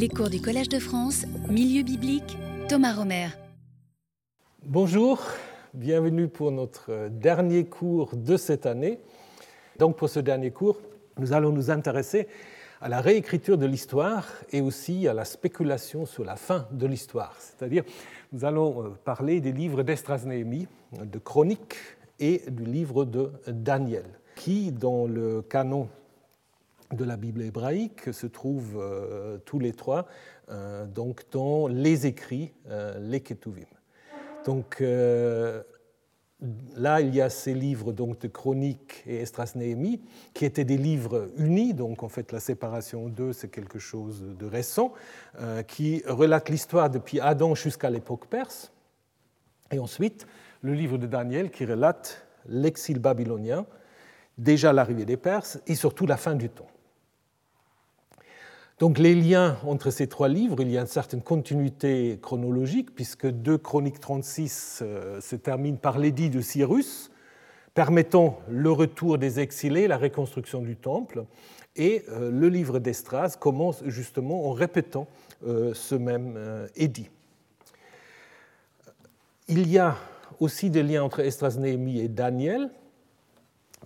Les cours du Collège de France, Milieu biblique, Thomas Romer. Bonjour, bienvenue pour notre dernier cours de cette année. Donc pour ce dernier cours, nous allons nous intéresser à la réécriture de l'histoire et aussi à la spéculation sur la fin de l'histoire. C'est-à-dire, nous allons euh, parler des livres d'Estras Néhémie, de Chroniques et du livre de Daniel, qui, dans le canon de la Bible hébraïque se trouvent euh, tous les trois euh, donc dans les écrits, euh, les Ketuvim. Donc là, il y a ces livres donc, de Chroniques et Estras Néhémie, qui étaient des livres unis, donc en fait la séparation d'eux, c'est quelque chose de récent, qui relate l'histoire depuis Adam jusqu'à l'époque perse. Et ensuite, le livre de Daniel qui relate l'exil babylonien, déjà l'arrivée des Perses et surtout la fin du temps. Donc les liens entre ces trois livres, il y a une certaine continuité chronologique, puisque 2 Chroniques 36 euh, se termine par l'édit de Cyrus, permettant le retour des exilés, la reconstruction du temple, et euh, le livre d'Estras commence justement en répétant euh, ce même édit. Il y a aussi des liens entre Estras, Néhémie et Daniel,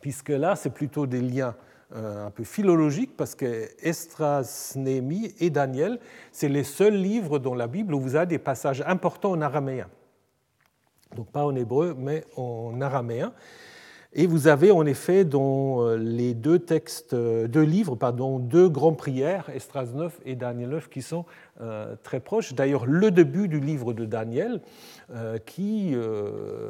puisque là, c'est plutôt des liens un peu philologique parce que Estras, Néhémie et Daniel, c'est les seuls livres dans la Bible où vous avez des passages importants en araméen. Donc pas en hébreu, mais en araméen. Et vous avez en effet dans euh, les deux textes, euh, deux livres, pardon, deux grandes prières, Estras 9 et Daniel 9, qui sont très proches. D'ailleurs, le début du livre de Daniel, qui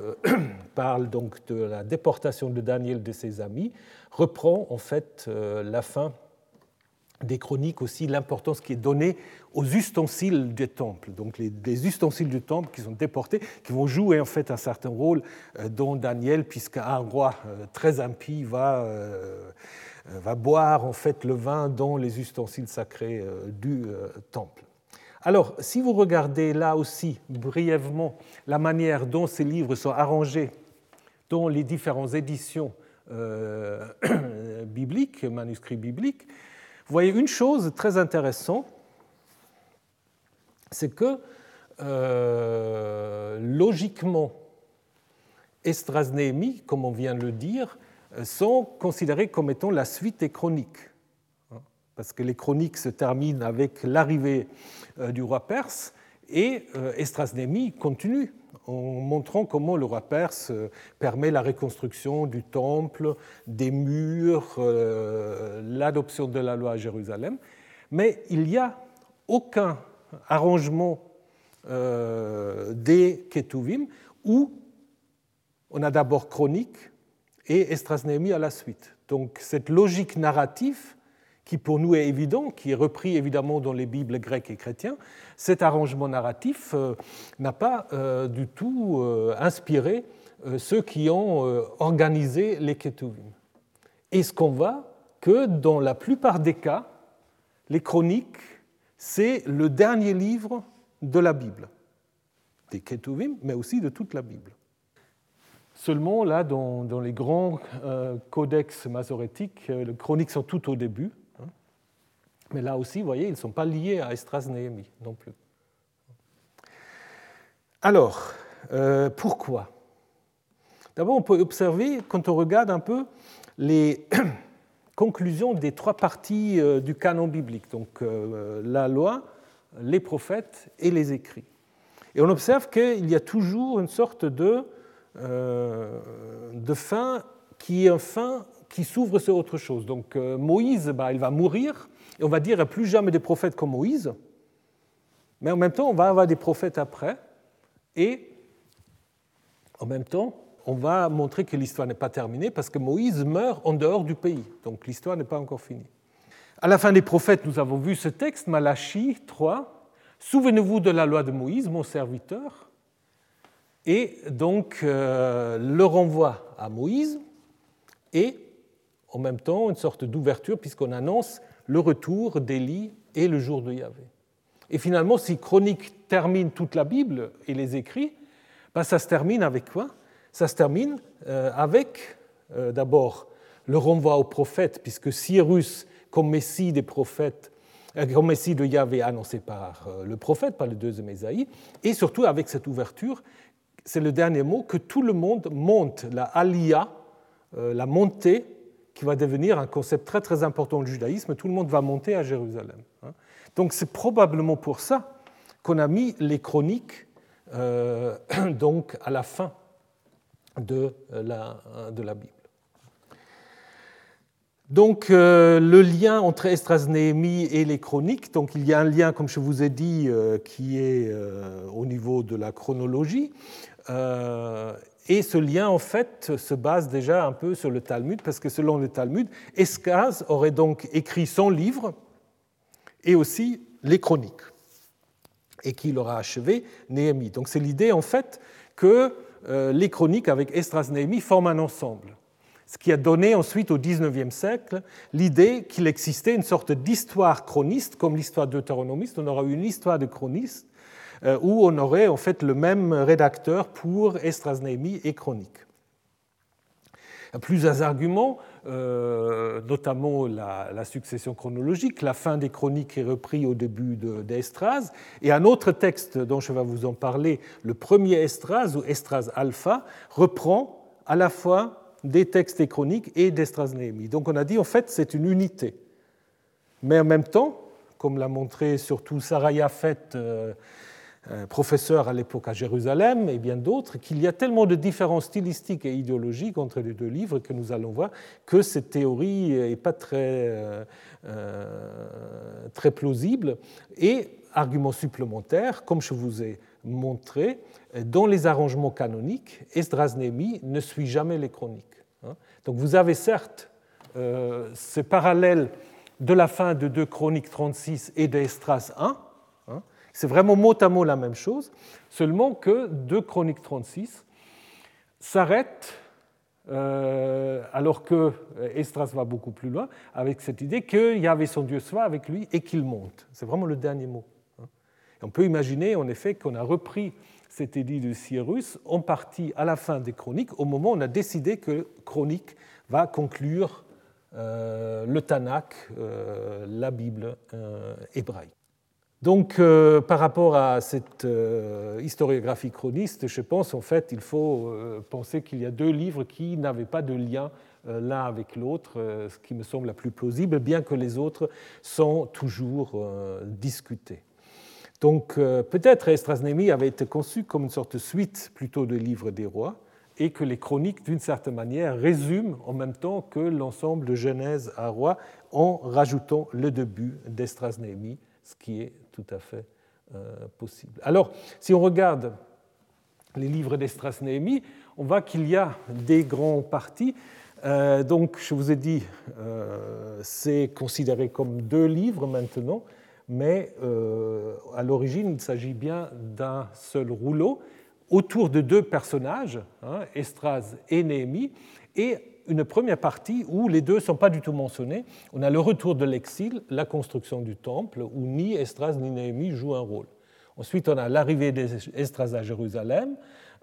parle donc de la déportation de Daniel de ses amis, reprend en fait euh, la fin des chroniques aussi, l'importance qui est donnée aux ustensiles du temple, donc les, ustensiles du temple qui sont déportés, qui vont jouer en fait un certain rôle euh, dans Daniel, puisqu'un roi euh, très impie va, va boire en fait le vin dans les ustensiles sacrés du temple. Alors, si vous regardez là aussi brièvement la manière dont ces livres sont arrangés dans les différentes éditions euh, biblique, manuscrit biblique, vous voyez une chose très intéressante, c'est que euh, logiquement, Esdras Néhémie, comme on vient de le dire, sont considérés comme étant la suite des chroniques. Hein, parce que les chroniques se terminent avec l'arrivée euh, du roi perse et Esdras Néhémie continue en montrant comment le roi perse permet la reconstruction du temple, des murs, euh, l'adoption de la loi à Jérusalem. Mais il n'y a aucun arrangement euh, des Ketuvim où on a d'abord chronique et Estrasnémie à la suite. Donc cette logique narrative qui pour nous est évident, qui est repris évidemment dans les Bibles grecques et chrétiens, cet arrangement narratif euh, n'a pas euh, du tout euh, inspiré ceux qui ont organisé les Ketuvim. Et ce qu'on voit que dans la plupart des cas, les chroniques, c'est le dernier livre de la Bible, des Ketuvim, mais aussi de toute la Bible. Seulement, là, dans, dans les grands codex masorétiques, les chroniques sont tout au début, mais là aussi, vous voyez, ils ne sont pas liés à Estras Néhémie non plus. Alors, euh, pourquoi? D'abord, on peut observer, quand on regarde un peu les conclusions des trois parties euh, du canon biblique, donc euh, la loi, les prophètes et les écrits. Et on observe qu'il y a toujours une sorte de, de fin qui est un fin qui s'ouvre sur autre chose. Donc Moïse, bah, il va mourir, et on va dire, plus jamais des prophètes comme Moïse, mais en même temps, on va avoir des prophètes après, et en même temps, on va montrer que l'histoire n'est pas terminée parce que Moïse meurt en dehors du pays. Donc l'histoire n'est pas encore finie. À la fin des prophètes, nous avons vu ce texte, Malachie 3. Souvenez-vous de la loi de Moïse, mon serviteur. Et donc euh, le renvoi à Moïse et en même temps une sorte d'ouverture puisqu'on annonce le retour d'Élie et le jour de Yahvé. Et finalement, si Chronique termine toute la Bible et les écrits, ben ça se termine avec quoi? Ça se termine euh, avec euh, d'abord le renvoi aux prophètes, puisque Cyrus, comme messie des prophètes, comme Messie de Yahvé annoncé par le prophète, par le deuxième Ésaïe, et surtout avec cette ouverture, c'est le dernier mot, que tout le monde monte, la aliyah, la montée, qui va devenir un concept très très important du judaïsme, tout le monde va monter à Jérusalem. Hein. Donc c'est probablement pour ça qu'on a mis les chroniques donc à la fin de la, de la Bible. Donc euh, le lien entre Esdras Néhémie et les chroniques, donc il y a un lien, comme je vous ai dit, euh, qui est euh, au niveau de la chronologie. Et ce lien, en fait, se base déjà un peu sur le Talmud, parce que selon le Talmud, Escaz aurait donc écrit son livre et aussi les chroniques, et qu'il aura achevé Néhémie. Donc c'est l'idée, en fait, que les chroniques avec Esdras Néhémie forment un ensemble ce qui a donné ensuite au XIXe siècle l'idée qu'il existait une sorte d'histoire chroniste, comme l'histoire deutéronomiste, on aura une histoire de chroniste, euh, où on aurait en fait le même rédacteur pour Esdras Néhémie et Chronique. Plusieurs arguments, euh, notamment la, succession chronologique. La fin des chroniques est reprise au début d'Estras. et un autre texte dont je vais vous en parler, le premier Estras, ou Estras Alpha, reprend à la fois des textes et chroniques et d'Estras-Néhémie. Donc on a dit en fait c'est une unité. Mais en même temps, comme l'a montré surtout Sarah Yafet, euh, euh, professeur à l'époque à Jérusalem, et bien d'autres, qu'il y a tellement de différences stylistiques et idéologiques entre les deux livres que nous allons voir que cette théorie n'est pas très, euh, très plausible. Et argument supplémentaire, comme je vous ai montré, dans les arrangements canoniques, Esdras Némi ne suit jamais les chroniques. Hein. Donc vous avez certes euh, ce parallèle de la fin de 2 Chroniques 36 et de Estras 1. C'est vraiment mot à mot la même chose, seulement que 2 Chroniques 36 s'arrête euh, alors que Estras va beaucoup plus loin avec cette idée qu'il y avait son Dieu soit avec lui et qu'il monte. C'est vraiment le dernier mot. Hein. on peut imaginer en effet qu'on a repris cet édit de Cyrus en partie à la fin des chroniques, au moment où on a décidé que Chronique va conclure euh, le Tanakh, euh, la Bible euh, hébraïque. Donc, par rapport à cette historiographie chroniste, je pense en fait il faut penser qu'il y a deux livres qui n'avaient pas de lien l'un avec l'autre, ce qui me semble la plus plausible, bien que les autres sont toujours discutés. Donc euh, peut-être Esdras-Néhémie avait été conçu comme une sorte de suite plutôt de livres des rois, et que les chroniques, d'une certaine manière, résument en même temps que l'ensemble de Genèse à roi, en rajoutant le début d'Esdras-Néhémie, ce qui est tout à fait euh, possible. Alors, si on regarde les livres d'Esdras-Néhémie, on voit qu'il y a des grands partis. Euh, donc, je vous ai dit, c'est considéré comme deux livres maintenant mais euh, à l'origine, il s'agit bien d'un seul rouleau autour de deux personnages, hein, Estras et Néhémie, et une première partie où les deux ne sont pas du tout mentionnés. On a le retour de l'exil, la construction du temple, où ni Estras ni Néhémie jouent un rôle. Ensuite, on a l'arrivée d'Estras à Jérusalem,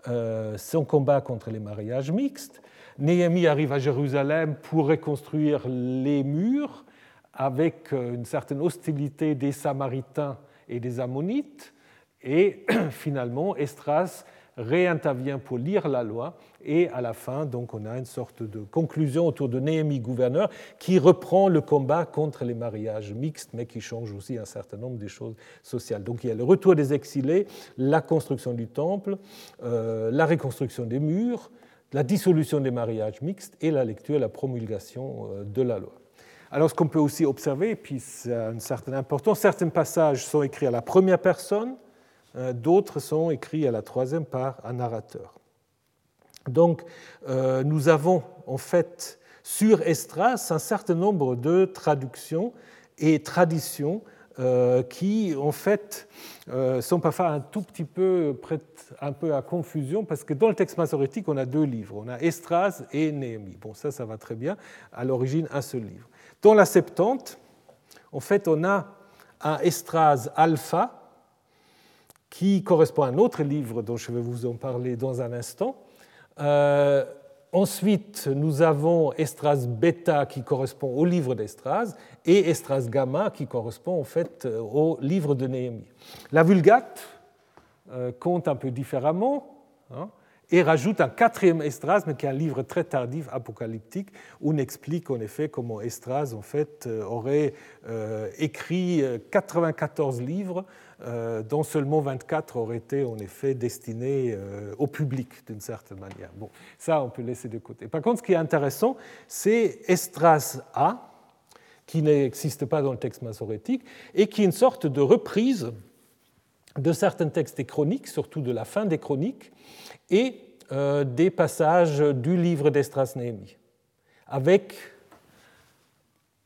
euh, son combat contre les mariages mixtes. Néhémie arrive à Jérusalem pour reconstruire les murs, avec euh, une certaine hostilité des Samaritains et des Ammonites. Et finalement, Estras réintervient pour lire la loi et à la fin, donc, on a une sorte de conclusion autour de Néhémie gouverneur qui reprend le combat contre les mariages mixtes, mais qui change aussi un certain nombre de choses sociales. Donc il y a le retour des exilés, la construction du temple, euh, la reconstruction des murs, la dissolution des mariages mixtes et la lecture et la promulgation euh, de la loi. Alors ce qu'on peut aussi observer, puis c'est une certaine importance, certains passages sont écrits à la première personne, d'autres sont écrits à la troisième par un narrateur. Donc euh, nous avons en fait sur Estras un certain nombre de traductions et traditions euh, qui en fait sont parfois un tout petit peu prêtes un peu à confusion parce que dans le texte masorétique on a deux livres, on a Estras et Néhémie. Bon ça ça va très bien, à l'origine un seul livre. Dans la Septante, en fait, on a un estrase alpha qui correspond à un autre livre dont je vais vous en parler dans un instant. Euh, ensuite, nous avons Estras bêta qui correspond au livre d'Estras et Estras gamma qui correspond en fait au livre de Néhémie. La Vulgate compte un peu différemment. Hein, et rajoute un quatrième Estras, mais qui est un livre très tardif, apocalyptique, où on explique en effet comment Estras en fait, euh, aurait euh, écrit 94 euh, livres, dont seulement 24 auraient été en effet destinés au public d'une certaine manière. Bon, ça on peut laisser de côté. Par contre, ce qui est intéressant, c'est Estras A, qui n'existe pas dans le texte masorétique, et qui est une sorte de reprise de certains textes des chroniques, surtout de la fin des chroniques, et euh, des passages du livre d'Estras avec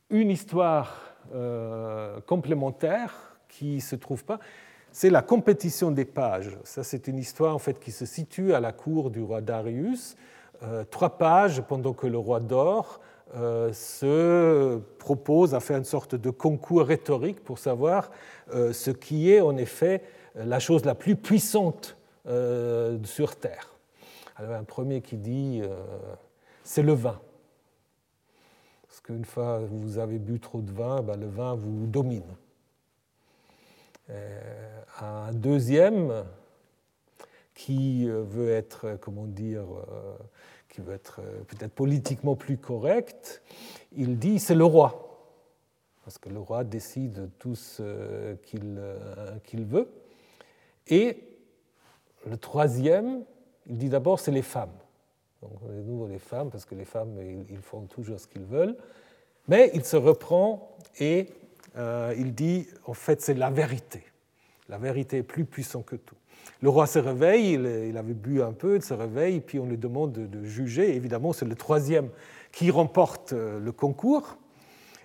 une histoire euh, complémentaire qui ne se trouve pas. C'est la compétition des pages. Ça, c'est une histoire en fait qui se situe à la cour du roi Darius. Euh, trois pages pendant que le roi dort se propose à faire une sorte de concours rhétorique pour savoir ce qui est en effet la chose la plus puissante euh, sur Terre. Alors un premier qui dit euh, c'est le vin. Parce qu'une fois vous avez bu trop de vin, ben, le vin vous domine. Euh, un deuxième qui veut être, comment dire, qui veut être peut-être politiquement plus correct, il dit c'est le roi. Parce que le roi décide tout ce qu'il veut. Et le troisième, il dit d'abord c'est les femmes. Donc, de nouveau les femmes, parce que les femmes, ils font toujours ce qu'ils veulent. Mais il se reprend et euh, il dit en fait, c'est la vérité. La vérité est plus puissante que tout. Le roi se réveille, il, avait bu un peu, il se réveille, puis on lui demande de, juger. Évidemment, c'est le troisième qui remporte euh, le concours.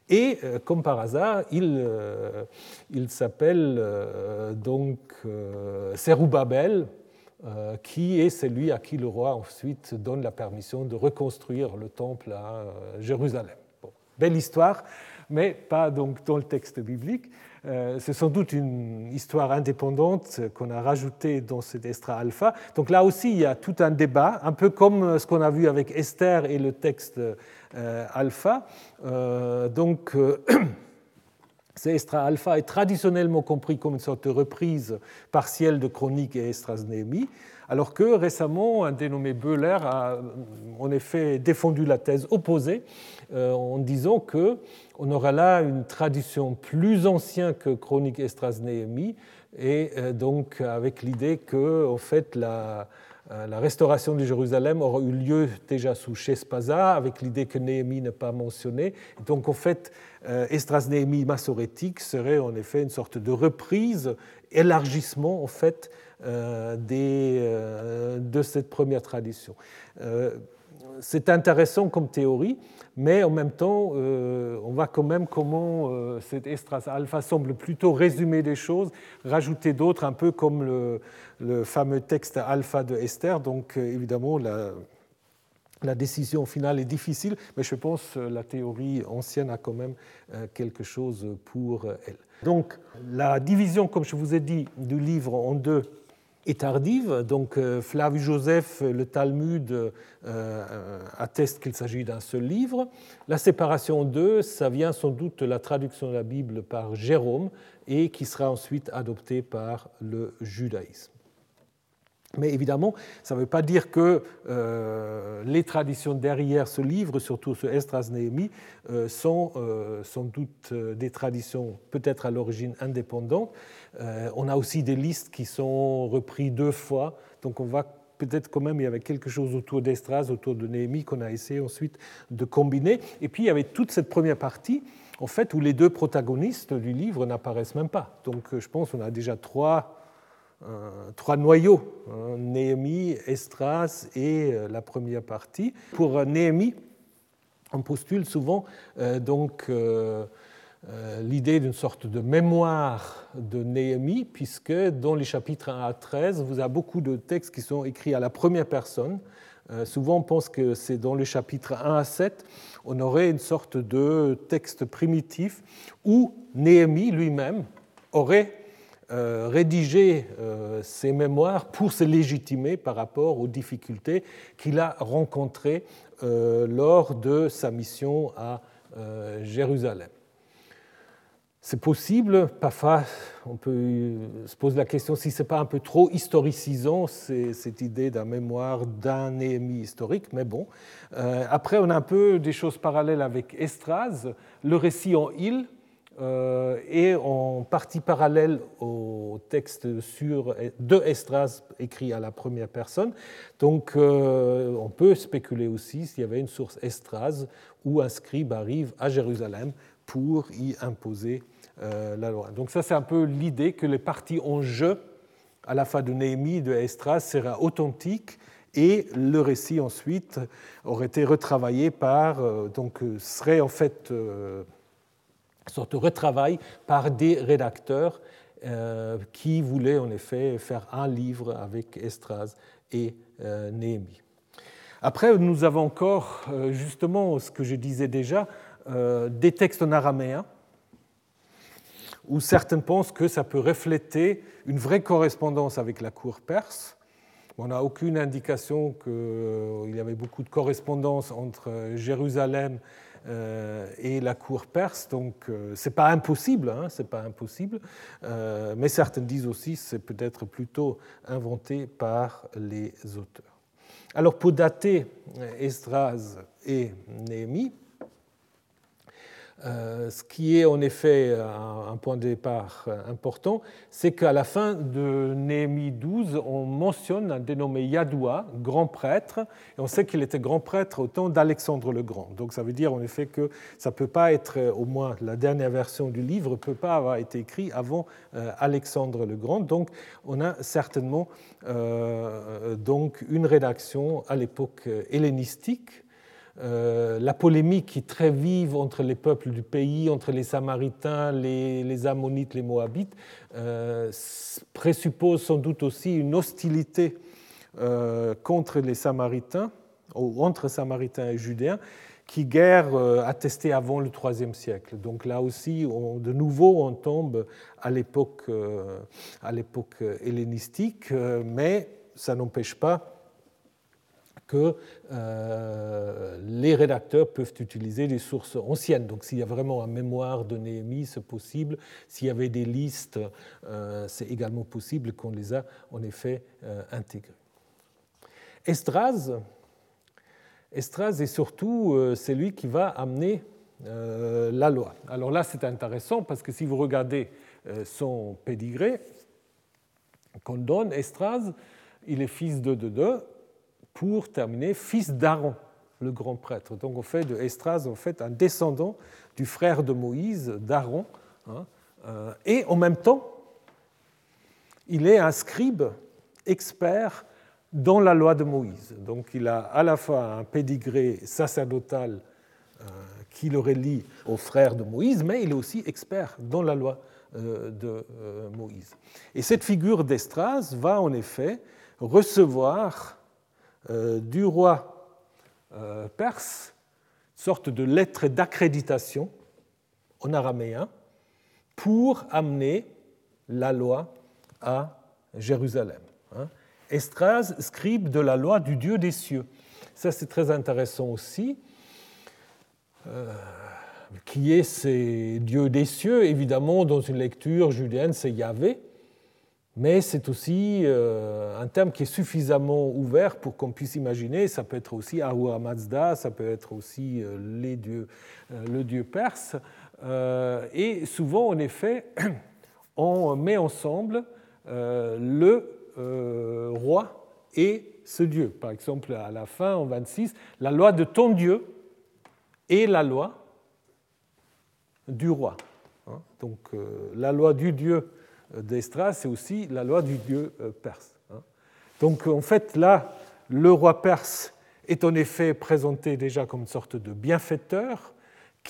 Et euh, comme par hasard, il, il s'appelle donc Serubabel, euh, qui est celui à qui le roi ensuite donne la permission de reconstruire le temple à euh, Jérusalem. belle histoire, mais pas donc dans le texte biblique. Euh, c'est sans doute une histoire indépendante qu'on a rajoutée dans cet Estra Alpha. Donc là aussi, il y a tout un débat, un peu comme ce qu'on a vu avec Esther et le texte Alpha. donc Estra Alpha est traditionnellement compris comme une sorte de reprise partielle de chronique et Estras alors que récemment, un dénommé Beuler a en effet défendu la thèse opposée euh, en disant que on aura là une tradition plus ancienne que chronique Estras Néhémie, et euh, donc avec l'idée que en fait la, euh, restauration de Jérusalem aura eu lieu déjà sous Shespaza, avec l'idée que Néhémie n'est pas mentionné. Donc, en fait, euh, Estras Néhémie massorétique serait en effet une sorte de reprise, élargissement, en fait, euh, de cette première tradition. C'est intéressant comme théorie, mais en même temps, on voit quand même comment cet Estras alpha semble plutôt résumer des choses, rajouter d'autres, un peu comme le, fameux texte alpha de Esther. Donc euh, évidemment, la, la décision finale est difficile, mais je pense que la théorie ancienne a quand même euh, quelque chose pour elle. Donc la division, comme je vous ai dit, du livre en deux est tardive. Donc euh, Flavius Joseph, le Talmud atteste qu'il s'agit d'un seul livre. La séparation deux, ça vient sans doute de la traduction de la Bible par Jérôme et qui sera ensuite adoptée par le judaïsme. Mais évidemment, ça ne veut pas dire que euh, les traditions derrière ce livre, surtout ce Estras Néhémie, euh, sont euh, sans doute des traditions peut-être à l'origine indépendantes. on a aussi des listes qui sont reprises deux fois, donc on voit peut-être quand même il y avait quelque chose autour d'Estras, autour de Néhémie qu'on a essayé ensuite de combiner. Et puis il y avait toute cette première partie, en fait, où les deux protagonistes du livre n'apparaissent même pas. Donc je pense qu'on a déjà trois trois noyaux, hein, Néhémie, Estras et euh, la première partie. Pour euh, Néhémie, on postule souvent euh, donc l'idée d'une sorte de mémoire de Néhémie, puisque dans les chapitres 1 à 13, vous avez beaucoup de textes qui sont écrits à la première personne. Souvent, on pense que c'est dans le chapitre 1 à 7, on aurait une sorte de texte primitif où Néhémie lui-même aurait rédigé ses mémoires pour se légitimer par rapport aux difficultés qu'il a rencontrées lors de sa mission à Jérusalem. C'est possible, parfois on peut se poser la question si ce n'est pas un peu trop historicisant cette idée d'un mémoire d'un Néhémie historique, mais bon. Euh, après, on a un peu des choses parallèles avec Estras, le récit en île euh, est en partie parallèle au texte sur, de Estras écrit à la première personne. Donc euh, on peut spéculer aussi s'il y avait une source Estras où un scribe arrive à Jérusalem pour y imposer euh, la loi. Donc ça, c'est un peu l'idée que les parties en jeu à la fin de Néhémie, de Estras, sera authentique et le récit ensuite aurait été retravaillé par, donc serait en fait sorte de retravail par des rédacteurs qui voulaient en effet faire un livre avec Estras et Néhémie. Après, nous avons encore justement ce que je disais déjà, euh, des textes en araméen, où certains pensent que ça peut refléter une vraie correspondance avec la cour perse. On n'a aucune indication qu'il y avait beaucoup de correspondance entre Jérusalem euh, et la cour perse, donc euh, c'est pas impossible, hein, c'est pas impossible, mais certains disent aussi que c'est peut-être plutôt inventé par les auteurs. Alors pour dater Esdras et Néhémie, euh, ce qui est en effet un, point de départ important, c'est qu'à la fin de Néhémie 12, on mentionne un dénommé Yadoua, grand prêtre, et on sait qu'il était grand prêtre au temps d'Alexandre le Grand. Donc ça veut dire en effet que ça ne peut pas être, au moins la dernière version du livre, ne peut pas avoir été écrit avant euh, Alexandre le Grand. Donc on a certainement euh, donc une rédaction à l'époque hellénistique euh, la polémique qui est très vive entre les peuples du pays, entre les Samaritains, les, Ammonites, les Moabites, euh, présuppose sans doute aussi une hostilité euh, contre les Samaritains, ou entre Samaritains et Judéens, qui guère attestée avant le IIIe siècle. Donc là aussi, de nouveau, on tombe à l'époque hellénistique, mais ça n'empêche pas que euh, les rédacteurs peuvent utiliser des sources anciennes. Donc s'il y a vraiment un mémoire de Néhémie, c'est possible. S'il y avait des listes, euh, c'est également possible qu'on les a en effet euh, intégrées. Estras, Estras est surtout celui qui va amener la loi. Alors là, c'est intéressant parce que si vous regardez son pédigré qu'on donne, Estras, il est fils de deux pour terminer, fils d'Aaron, le grand prêtre. Donc on fait de Estras en fait un descendant du frère de Moïse, d'Aaron, hein, euh, et en même temps, il est un scribe expert dans la loi de Moïse. Donc il a à la fois un pédigré sacerdotal euh, qui le relie au frère de Moïse, mais il est aussi expert dans la loi euh, de Moïse. Et cette figure d'Estras va en effet recevoir du roi euh, perse, sorte de lettre d'accréditation en araméen pour amener la loi à Jérusalem. Hein. Estras, scribe de la loi du Dieu des cieux. Ça, c'est très intéressant aussi. Euh, qui est ces dieux des cieux Évidemment, dans une lecture judéenne, c'est Yahvé mais c'est aussi euh, un terme qui est suffisamment ouvert pour qu'on puisse imaginer, ça peut être aussi Ahura Mazda, ça peut être aussi euh, euh, le dieu perse, et souvent en effet, on met ensemble le roi et ce dieu. Par exemple, à la fin, en 26, la loi de ton dieu et la loi du roi. Hein. Donc la loi du dieu d'Estras, c'est aussi la loi du dieu euh, perse. Hein. Donc en fait, là, le roi perse est en effet présenté déjà comme une sorte de bienfaiteur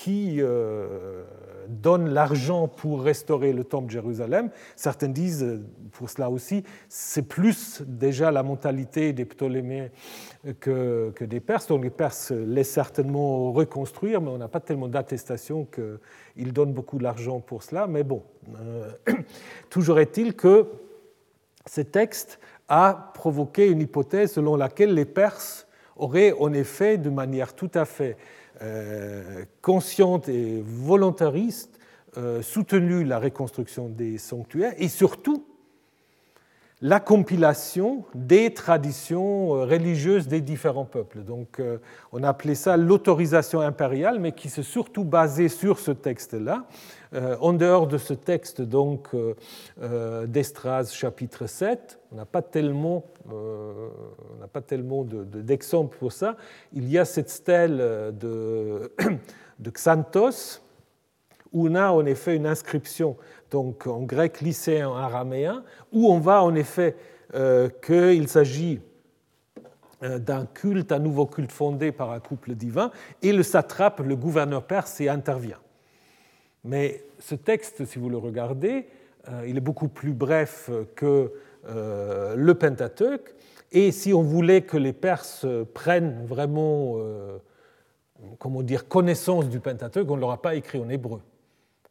qui euh, donne l'argent pour restaurer le temple de Jérusalem. Certains disent, pour cela aussi, c'est plus déjà la mentalité des Ptolémées que, que, des Perses. Donc les Perses laissent certainement reconstruire, mais on n'a pas tellement d'attestation qu'ils donnent beaucoup d'argent pour cela. Mais bon, euh, toujours est-il que ce texte a provoqué une hypothèse selon laquelle les Perses auraient en effet, de manière tout à fait euh, consciente et volontariste, euh, soutenu la reconstruction des sanctuaires et surtout la compilation des traditions euh, religieuses des différents peuples. Donc on a appelé ça l'autorisation impériale, mais qui s'est surtout basée sur ce texte-là. En dehors de ce texte donc d'Estras chapitre 7, on n'a pas tellement, on pas tellement d'exemples pour ça. Il y a cette stèle de, de Xanthos, où on a en effet une inscription donc en grec lycéen araméen, où on voit en effet euh, qu'il s'agit euh, d'un culte, un nouveau culte fondé par un couple divin, et le satrape, le gouverneur perse, y intervient. Mais ce texte, si vous le regardez, euh, il est beaucoup plus bref que le Pentateuque, et si on voulait que les Perses prennent vraiment comment dire, connaissance du Pentateuque, on ne l'aura pas écrit en hébreu.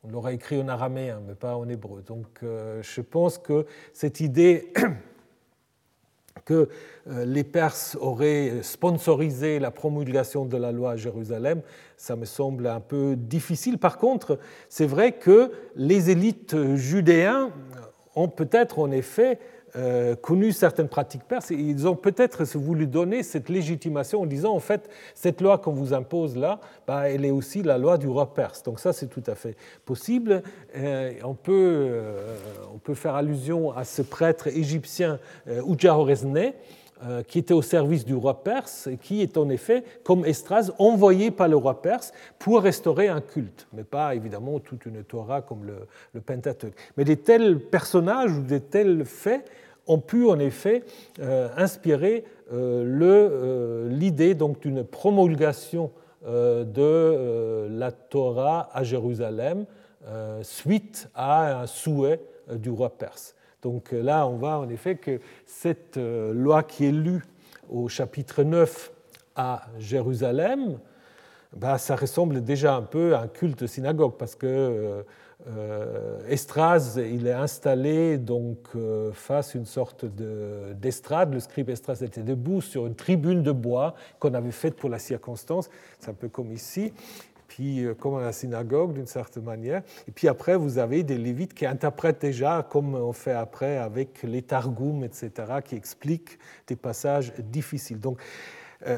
On l'aurait écrit en araméen, mais pas en hébreu. Donc euh, je pense que cette idée que euh, les Perses auraient sponsorisé la promulgation de la loi à Jérusalem, ça me semble un peu difficile. Par contre, c'est vrai que les élites judéens ont peut-être en effet euh, connu certaines pratiques perses, et ils ont peut-être voulu donner cette légitimation en disant en fait cette loi qu'on vous impose là, bah, elle est aussi la loi du roi perse. Donc ça c'est tout à fait possible. Euh, on, peut, euh, on peut faire allusion à ce prêtre égyptien euh, qui était au service du roi perse et qui est en effet, comme Estras, envoyé par le roi perse pour restaurer un culte, mais pas évidemment toute une Torah comme le, le Pentateuque. Mais des tels personnages ou des tels faits ont pu en effet euh, inspirer euh, euh, l'idée d'une promulgation de la Torah à Jérusalem suite à un souhait du roi perse. Donc là, on voit en effet que cette euh, loi qui est lue au chapitre 9 à Jérusalem, bah, ça ressemble déjà un peu à un culte synagogue parce que euh, euh, Estras, il est installé donc face à une sorte d'estrade. le scribe Estras était debout sur une tribune de bois qu'on avait faite pour la circonstance. C'est un peu comme ici euh, comme à la synagogue d'une certaine manière. Et puis après, vous avez des lévites qui interprètent déjà, comme on fait après avec les targums, etc., qui expliquent des passages difficiles. Donc, euh,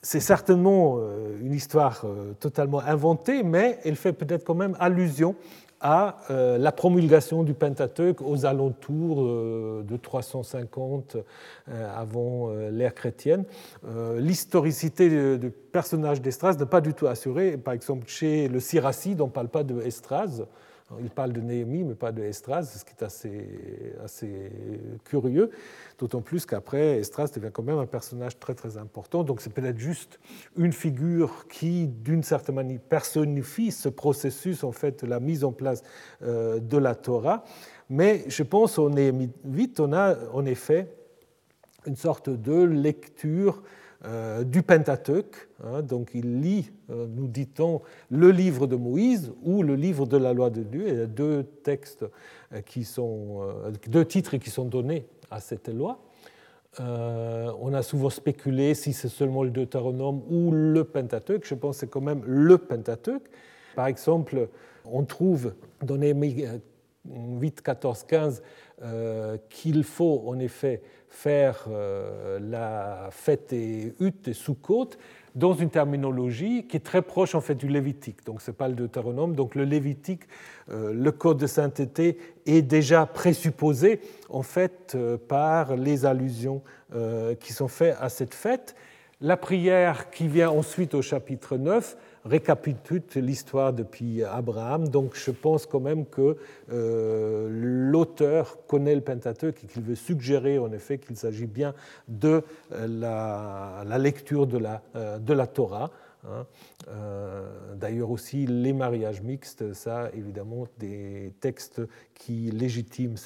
c'est certainement euh, une histoire totalement inventée, mais elle fait peut-être quand même allusion à euh, la promulgation du Pentateuque aux alentours euh, de 350 euh, avant l'ère chrétienne. L'historicité du personnage d'Estras n'est pas du tout assurée. Par exemple, chez le Siracide, on ne parle pas de il parle de Néhémie, mais pas de Estras, ce qui est assez, assez curieux, d'autant plus qu'après, Estras devient quand même un personnage très très important. Donc c'est peut-être juste une figure qui, d'une certaine manière, personnifie ce processus en fait la mise en place euh, de la Torah. Mais je pense au Néhémie vite, on a en effet une sorte de lecture du Pentateuque. Hein, donc il lit, euh, nous dit-on, le livre de Moïse ou le livre de la loi de Dieu. Il y a deux textes euh, qui sont, deux titres qui sont donnés à cette loi. on a souvent spéculé si c'est seulement le Deutéronome ou le Pentateuque. Je pense que c'est quand même le Pentateuque. Par exemple, on trouve dans Néhémie 8, 14, 15 qu'il faut en effet faire euh, la fête des huttes et sous-côtes dans une terminologie qui est très proche en fait du Lévitique. Donc ce n'est pas le Deutéronome. Donc le Lévitique, euh, le code de sainteté est déjà présupposé en fait euh, par les allusions qui sont faites à cette fête. La prière qui vient ensuite au chapitre 9 récapitule l'histoire depuis Abraham. Donc je pense quand même que euh, l'auteur connaît le Pentateuque et qu'il veut suggérer en effet qu'il s'agit bien de euh, la, lecture de la, euh, de la Torah. Hein. Euh, d'ailleurs aussi les mariages mixtes, ça évidemment des textes qui légitiment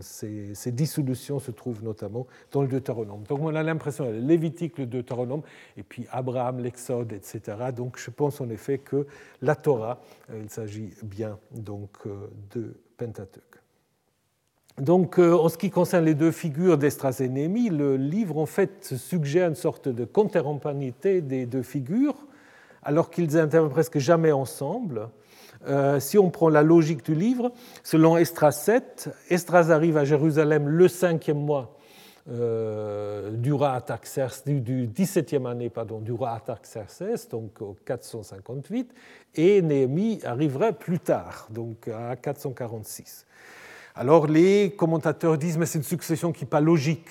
ces, dissolutions se trouvent notamment dans le Deutéronome. Donc on a l'impression, le Lévitique, le Deutéronome, et puis Abraham, l'Exode, etc. Donc je pense en effet que la Torah, euh, il s'agit bien donc euh, de Pentateuque. Donc, en ce qui concerne les deux figures d'Estras et Néhémie, le livre en fait suggère une sorte de contemporanéité des deux figures alors qu'ils interviennent presque jamais ensemble. Euh, si on prend la logique du livre, selon Estras 7, Estras arrive à Jérusalem le cinquième mois euh, du du, 17e année pardon, du roi Artaxerxès, donc au 458, et Néhémie arriverait plus tard, donc à 446. Alors les commentateurs disent mais c'est une succession qui n'est pas logique,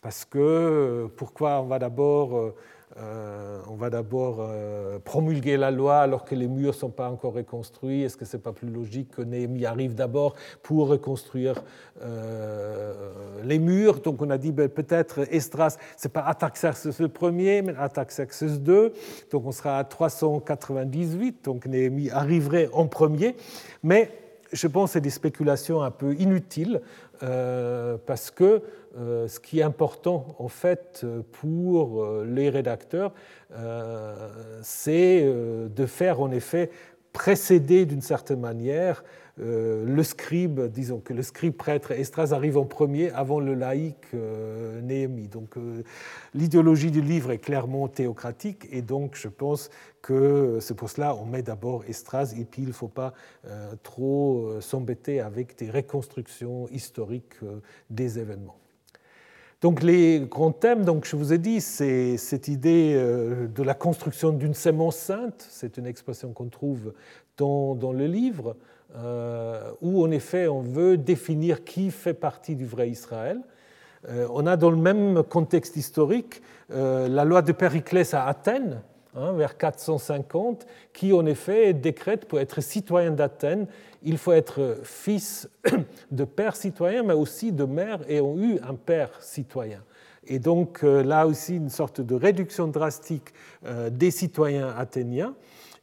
parce que euh, pourquoi on va d'abord euh, on va d'abord euh, promulguer la loi alors que les murs ne sont pas encore reconstruits? Est-ce que ce n'est pas plus logique que Néhémie arrive d'abord pour reconstruire euh, les murs? Donc on a dit ben, peut-être Esdras, ce n'est pas Ataxerxes le premier, mais Ataxerxes II. Donc on sera à 398, donc Néhémie arriverait en premier. Mais je pense que c'est des spéculations un peu inutiles parce que euh, ce qui est important en fait pour euh, les rédacteurs, euh, c'est de faire en effet précéder d'une certaine manière le scribe, disons que le scribe prêtre Estras arrive en premier avant le laïc Néhémie. Donc l'idéologie du livre est clairement théocratique et donc je pense que c'est pour cela on met d'abord Estras et puis il ne faut pas trop s'embêter avec des reconstructions historiques des événements. Donc les grands thèmes, donc je vous ai dit, c'est cette idée euh, de la construction d'une sémence sainte, c'est une expression qu'on trouve dans, le livre, euh, où en effet on veut définir qui fait partie du vrai Israël. Euh, on a dans le même contexte historique la loi de Périclès à Athènes, hein, vers 450, qui en effet décrète pour être citoyen d'Athènes, il faut être fils de père citoyen, mais aussi de mère ayant eu un père citoyen. Et donc euh, là aussi une sorte de réduction drastique euh, des citoyens athéniens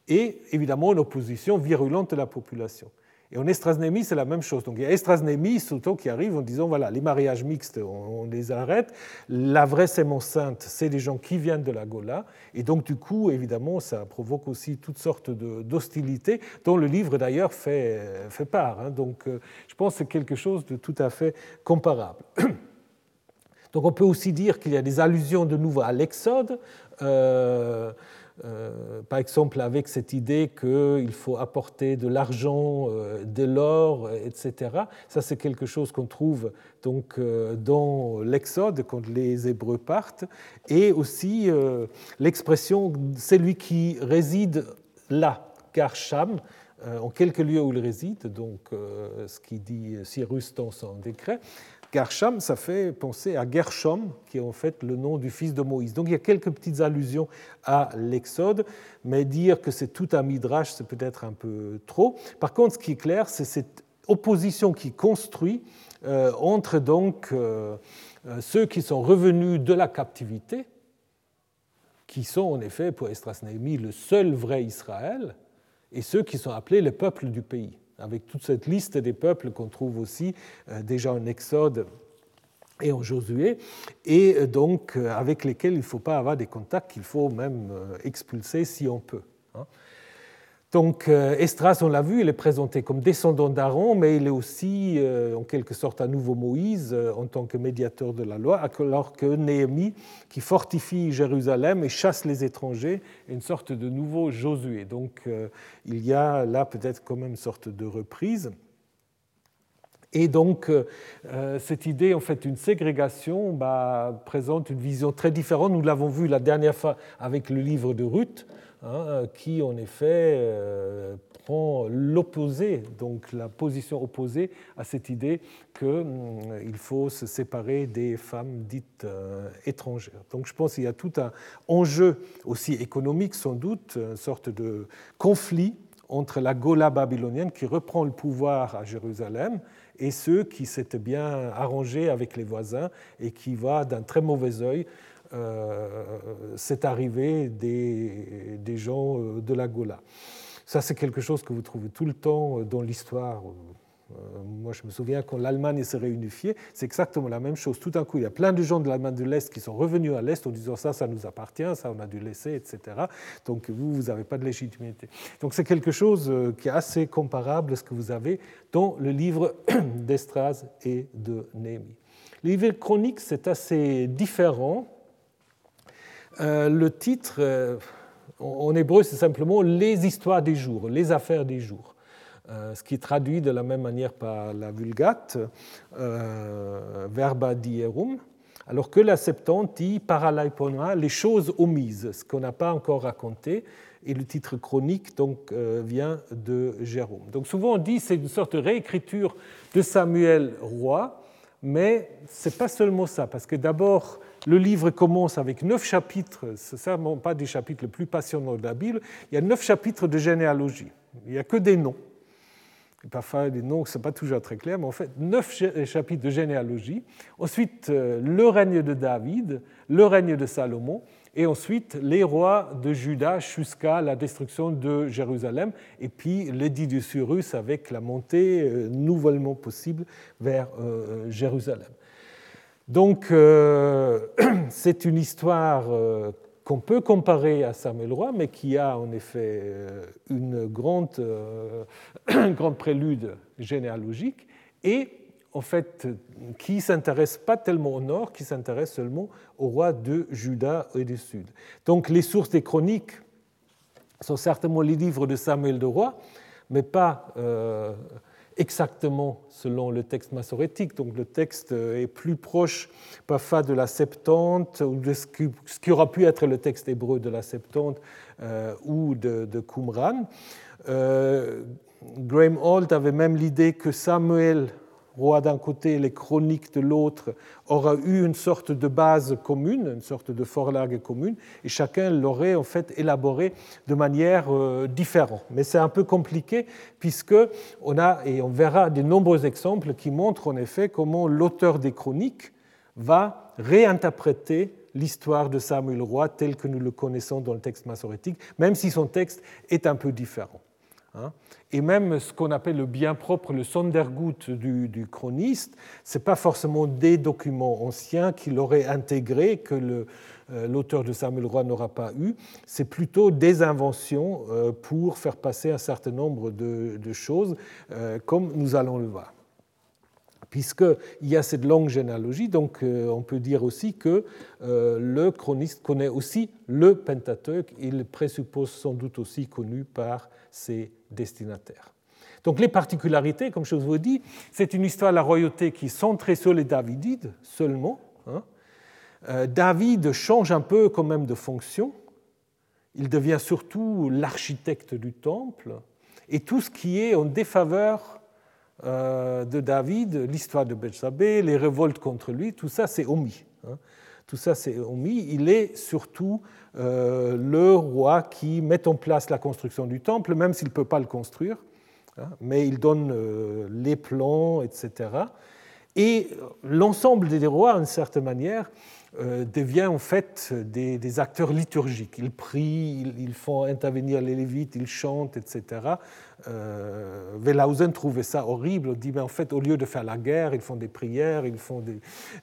et évidemment une opposition virulente de la population. Et en Estrasnémie, c'est la même chose. Donc il y a Estrasnémie, surtout, qui arrive en disant voilà, les mariages mixtes, on, les arrête. La vraie sémence sainte, c'est des gens qui viennent de la Gola. Et donc, du coup, évidemment, ça provoque aussi toutes sortes d'hostilités, dont le livre d'ailleurs fait, fait part. Hein. Donc, euh, je pense que c'est quelque chose de tout à fait comparable. Donc, on peut aussi dire qu'il y a des allusions de nouveau à l'Exode. Euh, par exemple avec cette idée qu'il faut apporter de l'argent, euh, de l'or, etc. Ça, c'est quelque chose qu'on trouve donc euh, dans l'Exode quand les Hébreux partent, et aussi l'expression c'est lui qui réside là, car Cham, en quelques lieux où il réside, donc ce qui dit Cyrus dans son décret, Gersham, ça fait penser à Gershom, qui est en fait le nom du fils de Moïse. Donc il y a quelques petites allusions à l'Exode, mais dire que c'est tout un midrash, c'est peut-être un peu trop. Par contre, ce qui est clair, c'est cette opposition qui construit euh, entre donc euh, euh, ceux qui sont revenus de la captivité, qui sont en effet pour Estras le seul vrai Israël, et ceux qui sont appelés les peuples du pays avec toute cette liste des peuples qu'on trouve aussi euh, déjà en Exode et en Josué, et euh, donc euh, avec lesquels il ne faut pas avoir des contacts, qu'il faut même expulser si on peut. Donc euh, Estras, on l'a vu, il est présenté comme descendant d'Aaron, mais il est aussi euh, en quelque sorte un nouveau Moïse euh, en tant que médiateur de la loi, alors que Néhémie, qui fortifie Jérusalem et chasse les étrangers, est une sorte de nouveau Josué. Donc il y a là peut-être quand même une sorte de reprise. Et donc, cette idée, en fait, une ségrégation bah, présente une vision très différente. Nous l'avons vu la dernière fois avec le livre de Ruth, Hein, qui en effet euh, prend l'opposé, donc la position opposée à cette idée qu'il hum, faut se séparer des femmes dites euh, étrangères. Donc je pense qu'il y a tout un enjeu aussi économique sans doute, une sorte de conflit entre la Gola babylonienne qui reprend le pouvoir à Jérusalem et ceux qui s'étaient bien arrangés avec les voisins et qui va d'un très mauvais œil cette arrivée des, gens de la Gola. Ça, c'est quelque chose que vous trouvez tout le temps dans l'histoire euh, moi, je me souviens quand l'Allemagne s'est réunifiée, c'est exactement la même chose. Tout d'un coup, il y a plein de gens de l'Allemagne de l'Est qui sont revenus à l'Est en disant ça, ça nous appartient, ça, on a dû laisser, etc. Donc, vous, vous n'avez pas de légitimité. Donc, c'est quelque chose euh, qui est assez comparable à ce que vous avez dans le livre d'Estras et de Néhémie. Le livre chronique, c'est assez différent. Euh, le titre, en hébreu, c'est simplement les histoires des jours, les affaires des jours. Euh, ce qui est traduit de la même manière par la Vulgate, euh, verba dierum, alors que la Septante dit paralaipona, les choses omises, ce qu'on n'a pas encore raconté, et le titre chronique donc, euh, vient de Jérôme. Donc souvent on dit c'est une sorte de réécriture de Samuel roi, mais ce n'est pas seulement ça, parce que d'abord le livre commence avec neuf chapitres, ce n'est certainement pas des chapitres les plus passionnants de la Bible, il y a neuf chapitres de généalogie, il n'y a que des noms. Parfois les noms ne sont pas toujours très clairs, mais en fait, neuf chapitres de généalogie. Ensuite, euh, le règne de David, le règne de Salomon, et ensuite les rois de Juda jusqu'à la destruction de Jérusalem, et puis l'édit de Cyrus avec la montée euh, nouvellement possible vers euh, Jérusalem. Donc, c'est une histoire qu'on peut comparer à Samuel Roi, mais qui a en effet euh, une grande, euh, grande prélude généalogique et en fait qui s'intéresse pas tellement au nord, qui s'intéresse seulement au roi de Juda et du sud. Donc les sources des chroniques sont certainement les livres de Samuel de Roi, mais pas euh, exactement selon le texte massorétique. Donc le texte est plus proche parfois de la Septante ou de ce qui, aura pu être le texte hébreu de la Septante euh, ou de, de Qumran. Euh, Graham Holt avait même l'idée que Samuel roi d'un côté les chroniques de l'autre, aura eu une sorte de base commune, une sorte de forlag commune, et chacun l'aurait en fait élaboré de manière euh, différente. Mais c'est un peu compliqué puisque on a, et on verra de nombreux exemples qui montrent en effet comment l'auteur des chroniques va réinterpréter l'histoire de Samuel Roi tel que nous le connaissons dans le texte massorétique, même si son texte est un peu différent. Hein. Et même ce qu'on appelle le bien propre, le Sondergut du, chroniste, ce n'est pas forcément des documents anciens qu'il aurait intégrés, que euh, l'auteur de Samuel Roy n'aura pas eu, c'est plutôt des inventions euh, pour faire passer un certain nombre de, choses, euh, comme nous allons le voir puisqu'il y a cette longue généalogie, donc on peut dire aussi que le chroniste connaît aussi le Pentateuque, il présuppose sans doute aussi connu par ses destinataires. Donc les particularités, comme je vous dit, c'est une histoire de la royauté qui est centrée sur les Davidides seulement. Hein. Euh, David change un peu quand même de fonction. Il devient surtout l'architecte du temple. Et tout ce qui est en défaveur euh, de David, l'histoire de Bethsabée, les révoltes contre lui, tout ça c'est omis. Hein. Tout ça c'est omis. Il est surtout euh, le roi qui met en place la construction du temple, même s'il ne peut pas le construire, hein, mais il donne euh, les plans, etc. Et l'ensemble des rois, d'une certaine manière, euh, devient en fait des, acteurs liturgiques. Ils prient, ils, font intervenir les Lévites, ils chantent, etc. Euh, trouvait ça horrible. Il dit, mais en fait, au lieu de faire la guerre, ils font des prières, ils font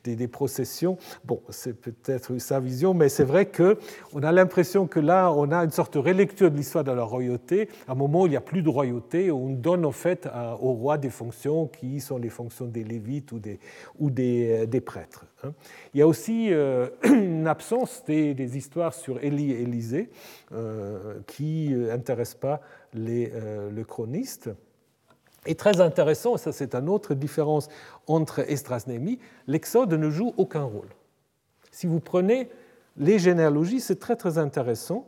des, processions. Bon, c'est peut-être sa vision, mais c'est vrai qu'on a l'impression que là, on a une sorte de relecture de l'histoire de la royauté, à un moment où il n'y a plus de royauté, on donne en fait au roi des fonctions qui sont les fonctions des Lévites ou des, ou des, euh, prêtres. Hein. Il y a aussi euh, une absence des, histoires sur Élie et Élisée qui n'intéressent pas euh, le chroniste. Et très intéressant, ça c'est une autre différence entre Néhémie, l'Exode ne joue aucun rôle. Si vous prenez les généalogies, c'est très très intéressant.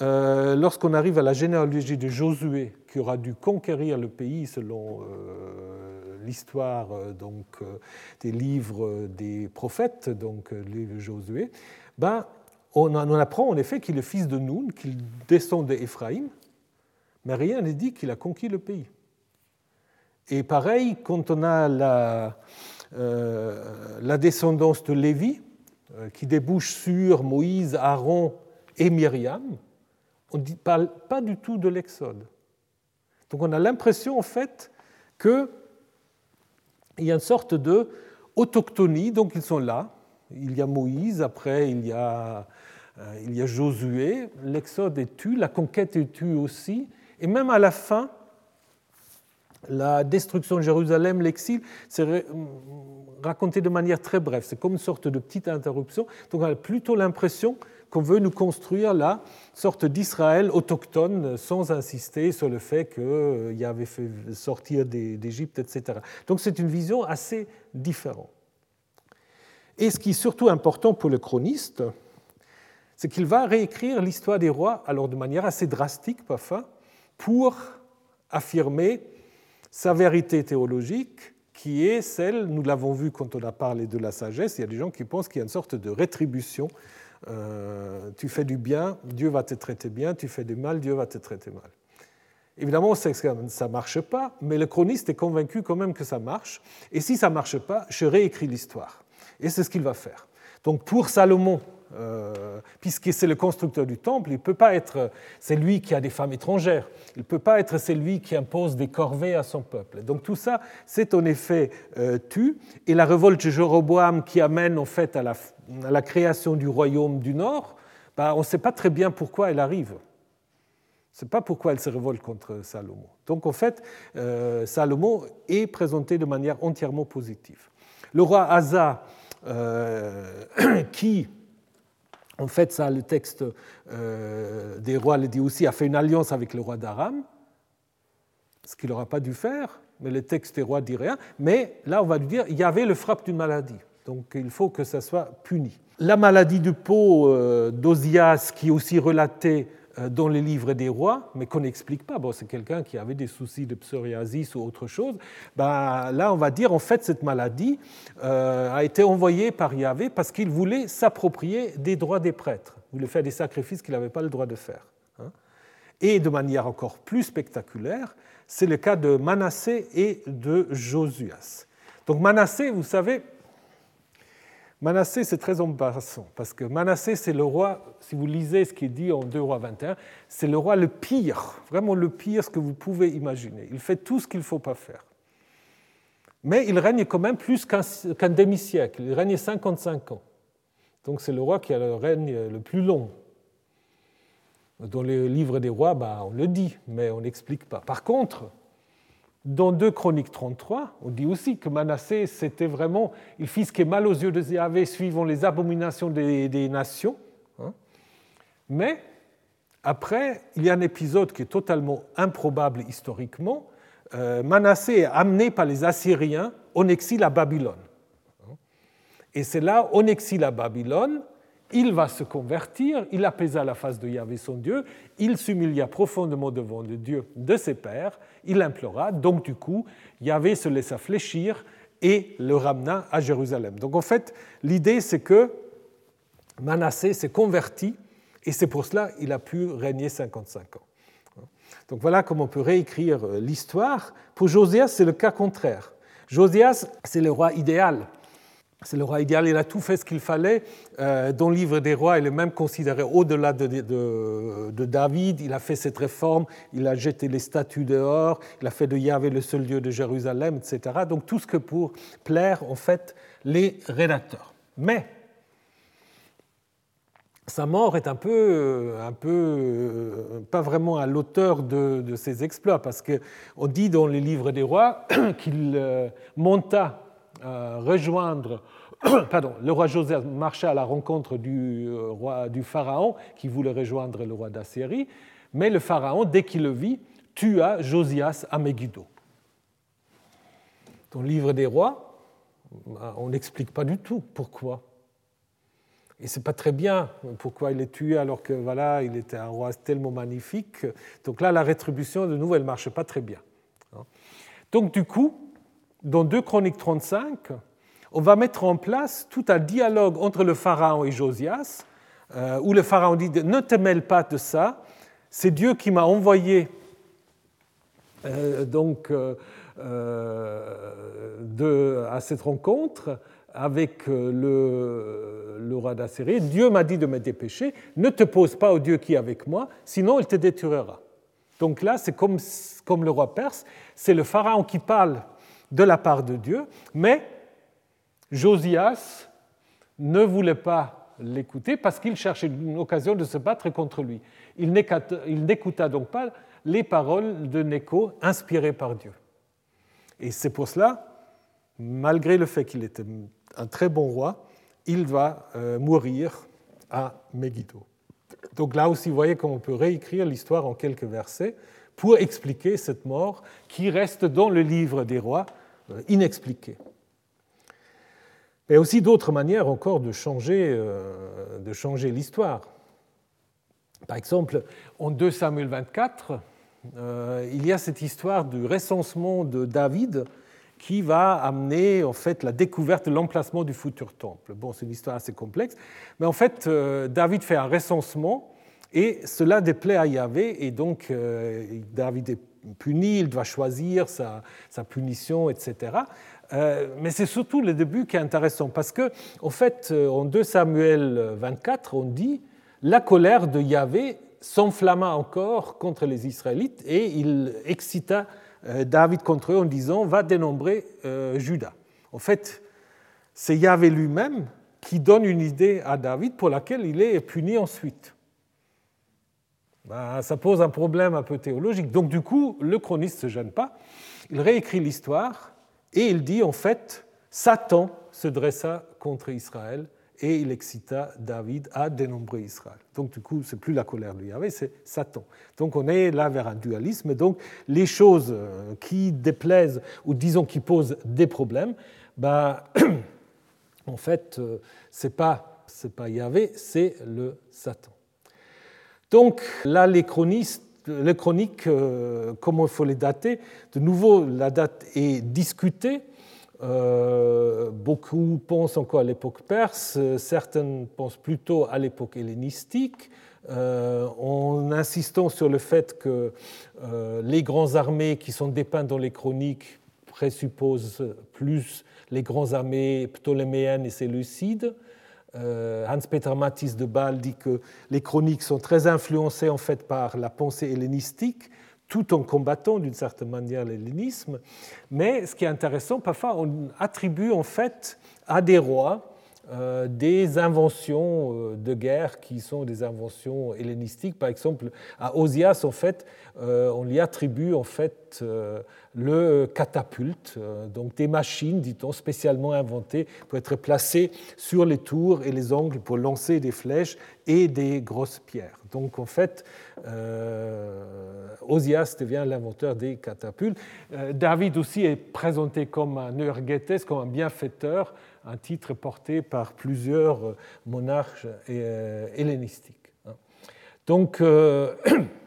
Euh, lorsqu'on arrive à la généalogie de Josué, qui aura dû conquérir le pays selon euh, l'histoire des livres des prophètes, donc le livre de Josué, ben, on, en apprend en effet qu'il est fils de Noun, qu'il descend d'Éphraïm, mais rien n'est dit qu'il a conquis le pays. Et pareil, quand on a la, euh, descendance de Lévi, qui débouche sur Moïse, Aaron et Myriam, on ne parle pas du tout de l'Exode. Donc on a l'impression en fait qu'il y a une sorte de autochtonie, donc ils sont là. Il y a Moïse, après il y a, euh, il y a Josué, l'Exode est tu, la conquête est tue aussi, et même à la fin, la destruction de Jérusalem, l'exil, c'est raconté de manière très brève. C'est comme une sorte de petite interruption. Donc on a plutôt l'impression qu'on veut nous construire la sorte d'Israël autochtone sans insister sur le fait qu'il y avait fait sortir d'Égypte, etc. Donc c'est une vision assez différente. Et ce qui est surtout important pour le chroniste, c'est qu'il va réécrire l'histoire des rois, alors de manière assez drastique parfois, pour affirmer sa vérité théologique, qui est celle, nous l'avons vu quand on a parlé de la sagesse, il y a des gens qui pensent qu'il y a une sorte de rétribution euh, tu fais du bien, Dieu va te traiter bien, tu fais du mal, Dieu va te traiter mal. Évidemment, on sait que ça ne marche pas, mais le chroniste est convaincu quand même que ça marche. Et si ça ne marche pas, je réécris l'histoire. Et c'est ce qu'il va faire. Donc pour Salomon, euh, puisque c'est le constructeur du temple, il ne peut pas être c'est lui qui a des femmes étrangères, il ne peut pas être celui qui impose des corvées à son peuple. Donc tout ça, c'est en effet euh, tu. Et la révolte de Jéroboam qui amène en fait à la, création du royaume du Nord, bah, on ne sait pas très bien pourquoi elle arrive. Ce n'est pas pourquoi elle se révolte contre Salomon. Donc en fait, euh, Salomon est présenté de manière entièrement positive. Le roi Asa, qui en fait, ça, le texte euh, des rois le dit aussi, a fait une alliance avec le roi d'Aram, ce qu'il n'aura pas dû faire, mais le texte des rois dit rien. Mais là, on va lui dire, il y avait le frappe d'une maladie, donc il faut que ça soit puni. La maladie du pot euh, d'Ozias, qui est aussi relatée dans les livres des rois, mais qu'on n'explique pas. Bon, c'est quelqu'un qui avait des soucis de psoriasis ou autre chose. Ben, là, on va dire, en fait, cette maladie euh, a été envoyée par Yahvé parce qu'il voulait s'approprier des droits des prêtres. Il voulait faire des sacrifices qu'il n'avait pas le droit de faire. Hein. Et de manière encore plus spectaculaire, c'est le cas de Manassé et de Josuas. Donc Manassé, vous savez, Manassé, c'est très embarrassant, parce que Manassé, c'est le roi, si vous lisez ce qui est dit en 2 rois 21, c'est le roi le pire, vraiment le pire, ce que vous pouvez imaginer. Il fait tout ce qu'il ne faut pas faire. Mais il règne quand même plus qu'un demi-siècle, il règne 55 ans. Donc c'est le roi qui a le règne le plus long. Dans les livres des rois, bah, on le dit, mais on n'explique pas. Par contre, dans 2 Chroniques 33, on dit aussi que Manassé, c'était vraiment, il fit ce qui est mal aux yeux de Yahvé, suivant les abominations des, nations. Hein. Mais après, il y a un épisode qui est totalement improbable historiquement. Euh, Manassé est amené par les Assyriens en exil à Babylone. Hein. Et c'est là, en exil à Babylone, il va se convertir, il apaisa la face de Yahvé son Dieu, il s'humilia profondément devant le Dieu de ses pères, il implora, donc du coup, Yahvé se laissa fléchir et le ramena à Jérusalem. Donc en fait, l'idée c'est que Manassé s'est converti et c'est pour cela qu'il a pu régner 55 ans. Donc voilà comment on peut réécrire l'histoire. Pour Josias, c'est le cas contraire. Josias, c'est le roi idéal c'est le roi idéal, il a tout fait ce qu'il fallait. Euh, dans le livre des rois, il est même considéré au-delà de, David. Il a fait cette réforme, il a jeté les statues dehors, il a fait de Yahvé le seul Dieu de Jérusalem, etc. Donc tout ce que pour plaire, en fait, les rédacteurs. Mais sa mort est un peu, un peu euh, pas vraiment à l'auteur de, ses exploits, parce qu'on dit dans les livres des rois qu'il euh, monta rejoindre pardon, le roi Joseph marcha à la rencontre du, euh, roi, du pharaon qui voulait rejoindre le roi d'Assyrie, mais le pharaon, dès qu'il le vit, tua Josias à Megiddo. Dans le livre des rois, bah, on n'explique pas du tout pourquoi. Et c'est pas très bien pourquoi il est tué alors que voilà, il était un roi tellement magnifique. Donc là, la rétribution, de nouveau, elle marche pas très bien. Donc du coup, dans 2 Chroniques 35, on va mettre en place tout un dialogue entre le pharaon et Josias, euh, où le pharaon dit Ne te mêle pas de ça, c'est Dieu qui m'a envoyé euh, donc, euh, à cette rencontre. avec le, roi d'Assyrée, Dieu m'a dit de me dépêcher, ne te pose pas au Dieu qui est avec moi, sinon il te détruira. Donc là, c'est comme, comme le roi perse, c'est le pharaon qui parle de la part de Dieu, mais Josias ne voulait pas l'écouter parce qu'il cherchait une occasion de se battre contre lui. Il n'écouta donc pas les paroles de Néco inspirées par Dieu. Et c'est pour cela, malgré le fait qu'il était un très bon roi, il va euh, mourir à Megiddo. Donc là aussi, vous voyez comment on peut réécrire l'histoire en quelques versets pour expliquer cette mort qui reste dans le livre des rois inexpliquée. Mais aussi d'autres manières encore de changer, euh, de changer l'histoire. Par exemple, en 2 Samuel 24, euh, il y a cette histoire du recensement de David qui va amener en fait la découverte de l'emplacement du futur temple. Bon, c'est une histoire assez complexe, mais en fait, David fait un recensement et cela déplaît à Yahvé, et donc euh, David est puni, il doit choisir sa, punition, etc. Euh, mais c'est surtout le début qui est intéressant, parce que, en fait, euh, en 2 Samuel 24, on dit la colère de Yahvé s'enflamma encore contre les Israélites, et il excita David contre eux en disant Va dénombrer Judas. En fait, c'est Yahvé lui-même qui donne une idée à David pour laquelle il est puni ensuite. Ben, ça pose un problème un peu théologique. Donc du coup, le chroniste ne se gêne pas, il réécrit l'histoire et il dit en fait, Satan se dressa contre Israël et il excita David à dénombrer Israël. Donc du coup, c'est plus la colère de Yahvé, c'est Satan. Donc on est là vers un dualisme. Donc les choses euh, qui déplaisent ou disons qui posent des problèmes, ben, en fait, euh, c'est pas pas Yahvé, c'est le Satan. Donc là, les chroniques, euh, comment il faut les dater? De nouveau, la date est discutée. Euh, beaucoup pensent encore à l'époque perse, certains pensent plutôt à l'époque hellénistique, euh, en insistant sur le fait que les grandes armées qui sont dépeintes dans les chroniques présupposent plus les grandes armées ptoléméennes et séleucides. Euh, Hans-Peter Mathis de Bâle dit que les chroniques sont très influencées en fait par la pensée hellénistique, tout en combattant d'une certaine manière l'hellénisme. Mais ce qui est intéressant, parfois on attribue en fait à des rois euh, des inventions euh, de guerre qui sont des inventions hellénistiques. Par exemple, à Osias, en fait, on lui attribue en fait le catapulte, euh, donc des machines, dit-on, spécialement inventées pour être placées sur les tours et les angles pour lancer des flèches et des grosses pierres. Donc en fait, euh, Osias devient l'inventeur des catapultes. Euh, David aussi est présenté comme un Eurgetes, comme un bienfaiteur, un titre porté par plusieurs monarques hellénistiques. Donc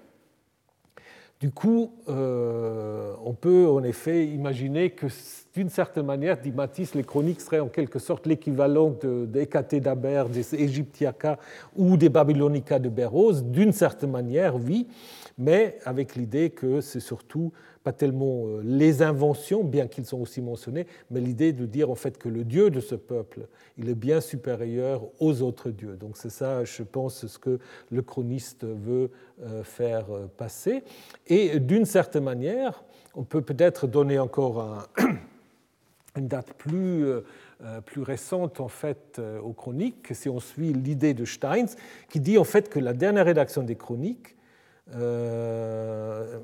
Du coup, euh, on peut en effet imaginer que d'une certaine manière, dit Matisse, les chroniques seraient en quelque sorte l'équivalent des d'Aber, des Égyptiacas ou des Babylonica de Béros, d'une certaine manière, oui, mais avec l'idée que c'est surtout pas tellement euh, les inventions, bien qu'ils sont aussi mentionnés, mais l'idée de dire en fait que le Dieu de ce peuple, il est bien supérieur aux autres dieux. Donc c'est ça, je pense, ce que le chroniste veut euh, faire euh, passer. Et d'une certaine manière, on peut peut-être donner encore une date plus plus récente en fait aux chroniques, si on suit l'idée de Steins, qui dit en fait que la dernière rédaction des chroniques euh,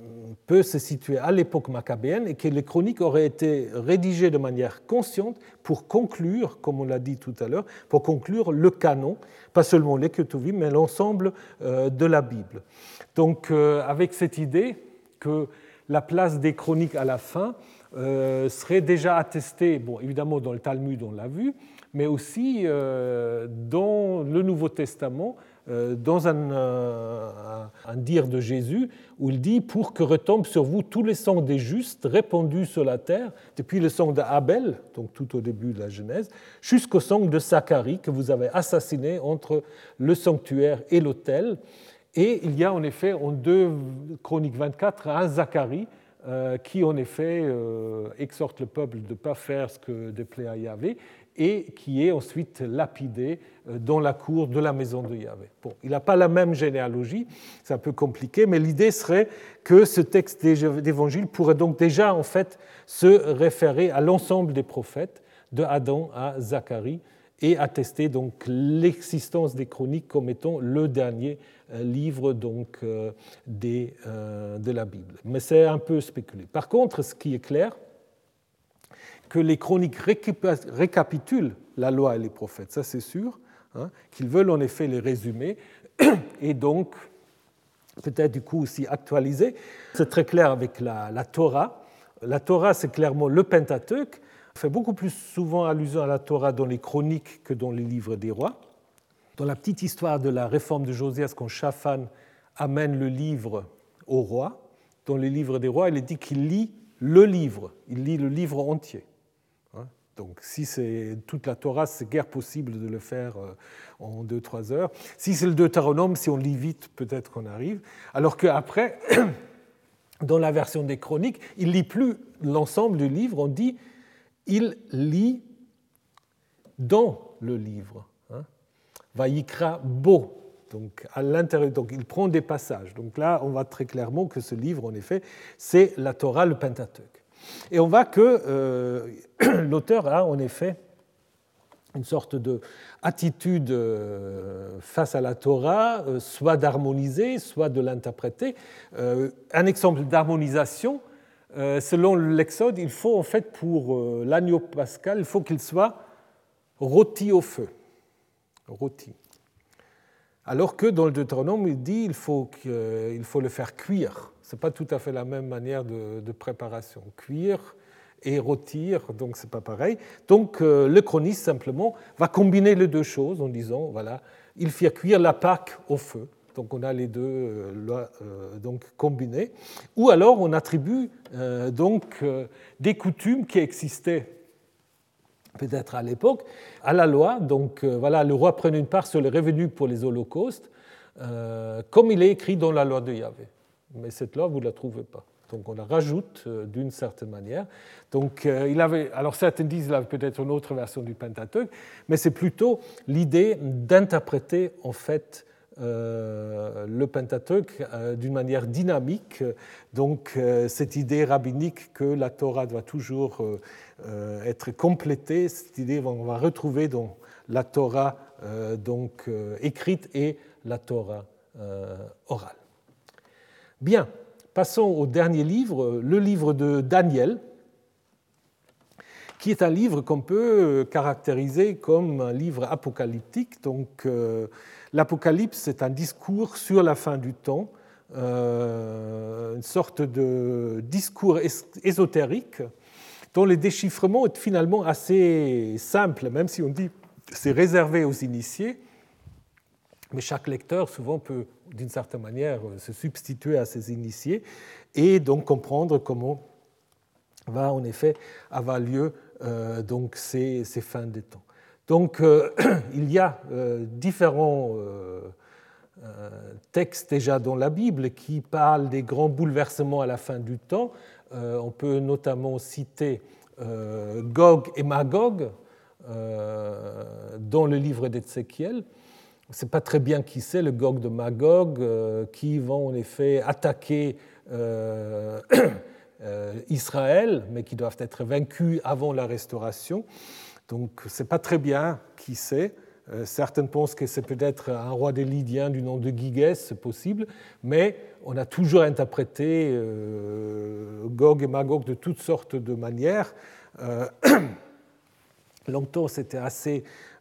peut se situer à l'époque maccabéenne et que les chroniques auraient été rédigées de manière consciente pour conclure, comme on l'a dit tout à l'heure, pour conclure le canon, pas seulement les Ketuvim, mais l'ensemble euh, de la Bible. Donc euh, avec cette idée que la place des chroniques à la fin serait déjà attestée, bon, évidemment dans le Talmud on l'a vu, mais aussi dans le Nouveau Testament, dans euh, un, dire de Jésus où il dit Pour que retombe sur vous tous les sangs des justes répandus sur la terre, depuis le sang d'Abel, donc tout au début de la Genèse, jusqu'au sang de Zacharie que vous avez assassiné entre le sanctuaire et l'autel. Et il y a en effet en 2 Chroniques 24 un Zacharie qui en effet exhorte le peuple de ne pas faire ce que déplaît à Yahvé et qui est ensuite lapidé euh, dans la cour de la maison de Yahvé. Bon, il n'a pas la même généalogie, c'est un peu compliqué, mais l'idée serait que ce texte d'évangile pourrait donc déjà en fait se référer à l'ensemble des prophètes, de Adam à Zacharie, et attester donc l'existence des chroniques comme étant le dernier euh, livre donc euh, de la Bible. Mais c'est un peu spéculé. Par contre, ce qui est clair, que les chroniques récapitulent la loi et les prophètes, ça c'est sûr, hein, qu'ils veulent en effet les résumer et donc peut-être du coup aussi actualiser. C'est très clair avec la, Torah. La Torah, c'est clairement le Pentateuque. Fait beaucoup plus souvent allusion à la Torah dans les chroniques que dans les livres des rois. Dans la petite histoire de la réforme de Josias, quand Shaphan amène le livre au roi, dans les livres des rois, il est dit qu'il lit le livre, il lit le livre entier. Donc si c'est toute la Torah, c'est guère possible de le faire euh, en deux, trois heures. Si c'est le Deutéronome, si on lit vite, peut-être qu'on arrive. Alors qu'après, dans la version des chroniques, il lit plus l'ensemble du livre, on dit il lit dans le livre. Hein. Vaikra beau. Donc, à l'intérieur, donc il prend des passages. Donc là, on voit très clairement que ce livre, en effet, c'est la Torah, le Pentateuque. Et on voit que euh, l'auteur a en effet une sorte d'attitude euh, face à la Torah, euh, soit d'harmoniser, soit de l'interpréter. Un exemple d'harmonisation, selon l'Exode, il faut en fait pour l'agneau pascal, il faut qu'il soit rôti au feu. Rôti. Alors que dans le Deutéronome, il dit qu'il faut, qu'il faut le faire cuire. Ce n'est pas tout à fait la même manière de, préparation. Cuire et rôtir, donc ce n'est pas pareil. Donc euh, le chroniste simplement va combiner les deux choses en disant, voilà, il fait cuire la Pâque au feu. Donc on a les deux euh, euh, donc combinés. Ou alors on attribue donc des coutumes qui existaient peut-être à l'époque, à la loi. Donc voilà, le roi prenait une part sur les revenus pour les holocaustes, comme il est écrit dans la loi de Yahvé mais cette loi, vous ne la trouvez pas. Donc on la rajoute euh, d'une certaine manière. Donc euh, il avait, alors certains disent qu'il avait peut-être une autre version du Pentateuque, mais c'est plutôt l'idée d'interpréter en fait euh, le Pentateuque d'une manière dynamique. Donc cette idée rabbinique que la Torah doit toujours être complétée, cette idée on va retrouver dans la Torah donc écrite et la Torah orale. Bien, passons au dernier livre, le livre de Daniel, qui est un livre qu'on peut caractériser comme un livre apocalyptique. Donc, euh, l'Apocalypse, c'est un discours sur la fin du temps, euh, une sorte de discours ésotérique dont le déchiffrement est finalement assez simple, même si on dit c'est réservé aux initiés mais chaque lecteur souvent peut, d'une certaine manière, se substituer à ces initiés et donc comprendre comment va en effet avoir lieu euh, donc ces, fins des temps. Donc euh, il y a euh, différents textes déjà dans la Bible qui parlent des grands bouleversements à la fin du temps. on peut notamment citer Gog et Magog dans le livre d'Ézéchiel ne sait pas très bien qui c'est, le Gog de Magog, euh, qui vont en effet attaquer euh, euh, Israël, mais qui doivent être vaincus avant la restauration. Donc, ce n'est pas très bien qui c'est. Certains pensent que c'est peut-être un roi des Lydiens du nom de Gigès, c'est possible, mais on a toujours interprété Gog et Magog de toutes sortes de manières. Longtemps, c'était assez euh,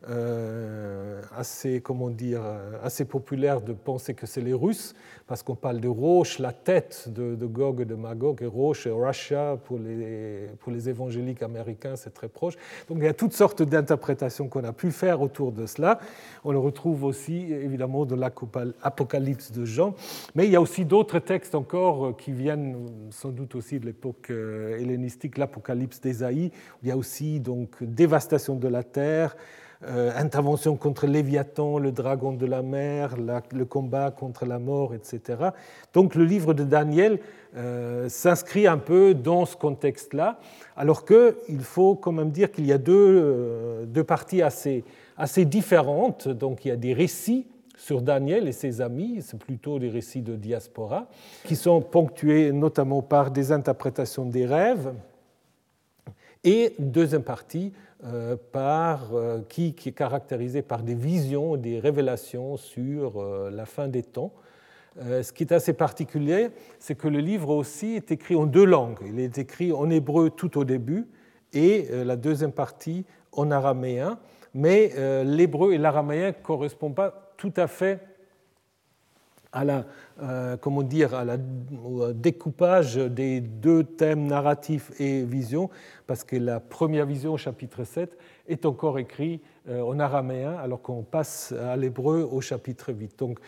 assez, comment dire, euh, assez populaire de penser que c'est les Russes, parce qu'on parle de Roche, la tête de, Gog et de Magog, et Roche et Russia pour les, pour les évangéliques américains, c'est très proche. Donc il y a toutes sortes d'interprétations qu'on a pu faire autour de cela. On le retrouve aussi évidemment dans l'Apocalypse de Jean, mais il y a aussi d'autres textes encore euh, qui viennent sans doute aussi de l'époque hellénistique, l'Apocalypse d'Ésaïe. Il y a aussi donc dévastation de la terre. Intervention contre Léviathan, le dragon de la mer, le combat contre la mort, etc. Donc le livre de Daniel s'inscrit un peu dans ce contexte-là, alors qu'il faut quand même dire qu'il y a deux, deux parties assez, assez différentes. Donc il y a des récits sur Daniel et ses amis, c'est plutôt des récits de diaspora, qui sont ponctués notamment par des interprétations des rêves, et deuxième partie euh, par, euh, qui, qui, est caractérisée par des visions, des révélations sur euh, la fin des temps. ce qui est assez particulier, c'est que le livre aussi est écrit en deux langues. Il est écrit en hébreu tout au début et la deuxième partie en araméen, mais l'hébreu et l'araméen ne correspondent pas tout à fait à la, euh, comment dire, à la, découpage des deux thèmes narratifs et vision, parce que la première vision, chapitre 7, est encore écrite euh, en araméen, alors qu'on passe à l'hébreu au chapitre 8. Donc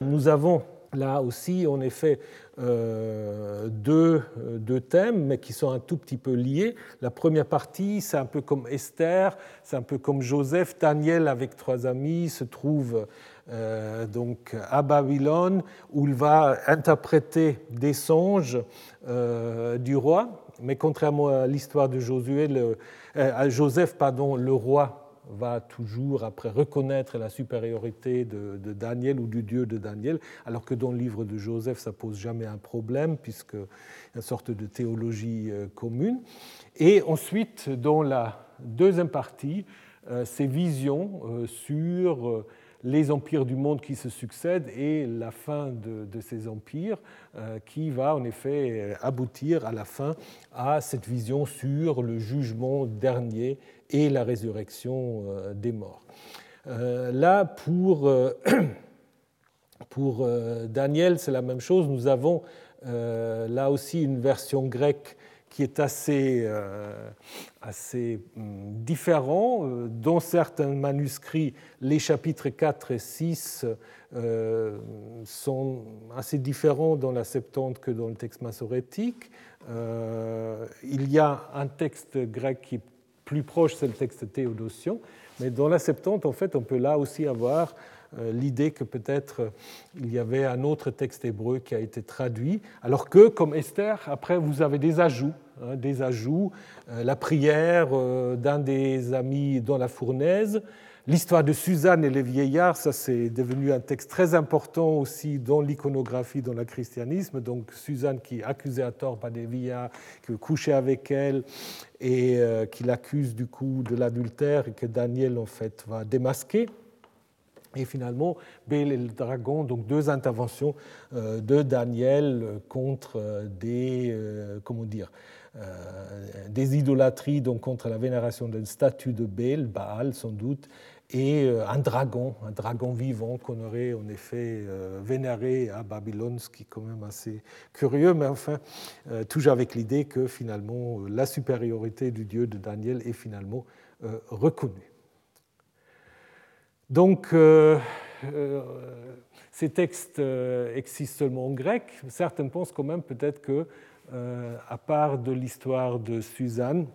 nous avons là aussi, en effet, euh, deux, deux, thèmes, mais qui sont un tout petit peu liés. La première partie, c'est un peu comme Esther, c'est un peu comme Joseph. Daniel, avec trois amis, se trouve euh, donc à Babylone, où il va interpréter des songes euh, du roi. Mais contrairement à l'histoire de Josué, euh, à Joseph, pardon, le roi va toujours après reconnaître la supériorité de, de, Daniel ou du Dieu de Daniel, alors que dans le livre de Joseph, ça pose jamais un problème, puisque une sorte de théologie commune. Et ensuite, dans la deuxième partie, ces visions sur les empires du monde qui se succèdent et la fin de, ces empires euh, qui va en effet aboutir à la fin à cette vision sur le jugement dernier et la résurrection euh, des morts. Euh, là, pour, pour Daniel, c'est la même chose. Nous avons là aussi une version grecque qui est assez, euh, assez hum, différent. Euh, dans certains manuscrits, les chapitres 4 et 6 euh, sont assez différents dans la Septante que dans le texte massorétique. il y a un texte grec qui est plus proche, c'est le texte théodosien, mais dans la Septante, en fait, on peut là aussi avoir l'idée que peut-être euh, il y avait un autre texte hébreu qui a été traduit, alors que, comme Esther, après, vous avez des ajouts, hein, des ajouts, euh, la prière d'un des amis dans la fournaise, L'histoire de Suzanne et les vieillards, ça c'est devenu un texte très important aussi dans l'iconographie, dans le christianisme. Donc Suzanne qui est accusée à tort par des vieillards, qui veut coucher avec elle et qui l'accuse du coup de l'adultère et que Daniel en fait va démasquer. Et finalement, Bél et le dragon, donc deux interventions euh, de Daniel contre euh, des, euh, comment dire, des idolâtries, donc contre la vénération d'une statue de Bél, Baal sans doute, et un dragon, un dragon vivant qu'on aurait en effet vénéré à Babylone, ce qui est quand même assez curieux, mais enfin, toujours avec l'idée que finalement la supériorité du Dieu de Daniel est finalement reconnue. Donc, euh, euh, ces textes euh, existent seulement en grec. Certains pensent quand même peut-être que, à part de l'histoire de Suzanne,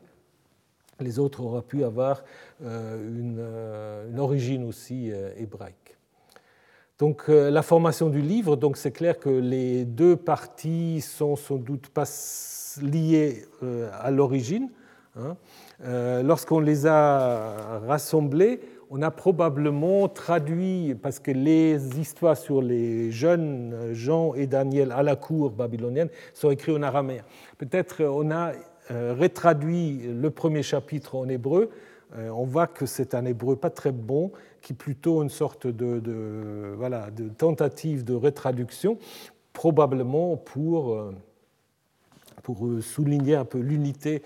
les autres auraient pu avoir une, origine aussi hébraïque. Donc, la formation du livre, donc c'est clair que les deux parties sont sans doute pas liées à l'origine. Hein. Lorsqu'on les a rassemblées, on a probablement traduit, parce que les histoires sur les jeunes Jean et Daniel à la cour babylonienne sont écrites en araméen. Peut-être on a euh, retraduit le premier chapitre en hébreu. Euh, on voit que c'est un hébreu pas très bon, qui est plutôt une sorte de, voilà, de tentative de retraduction, probablement pour, euh, pour souligner un peu l'unité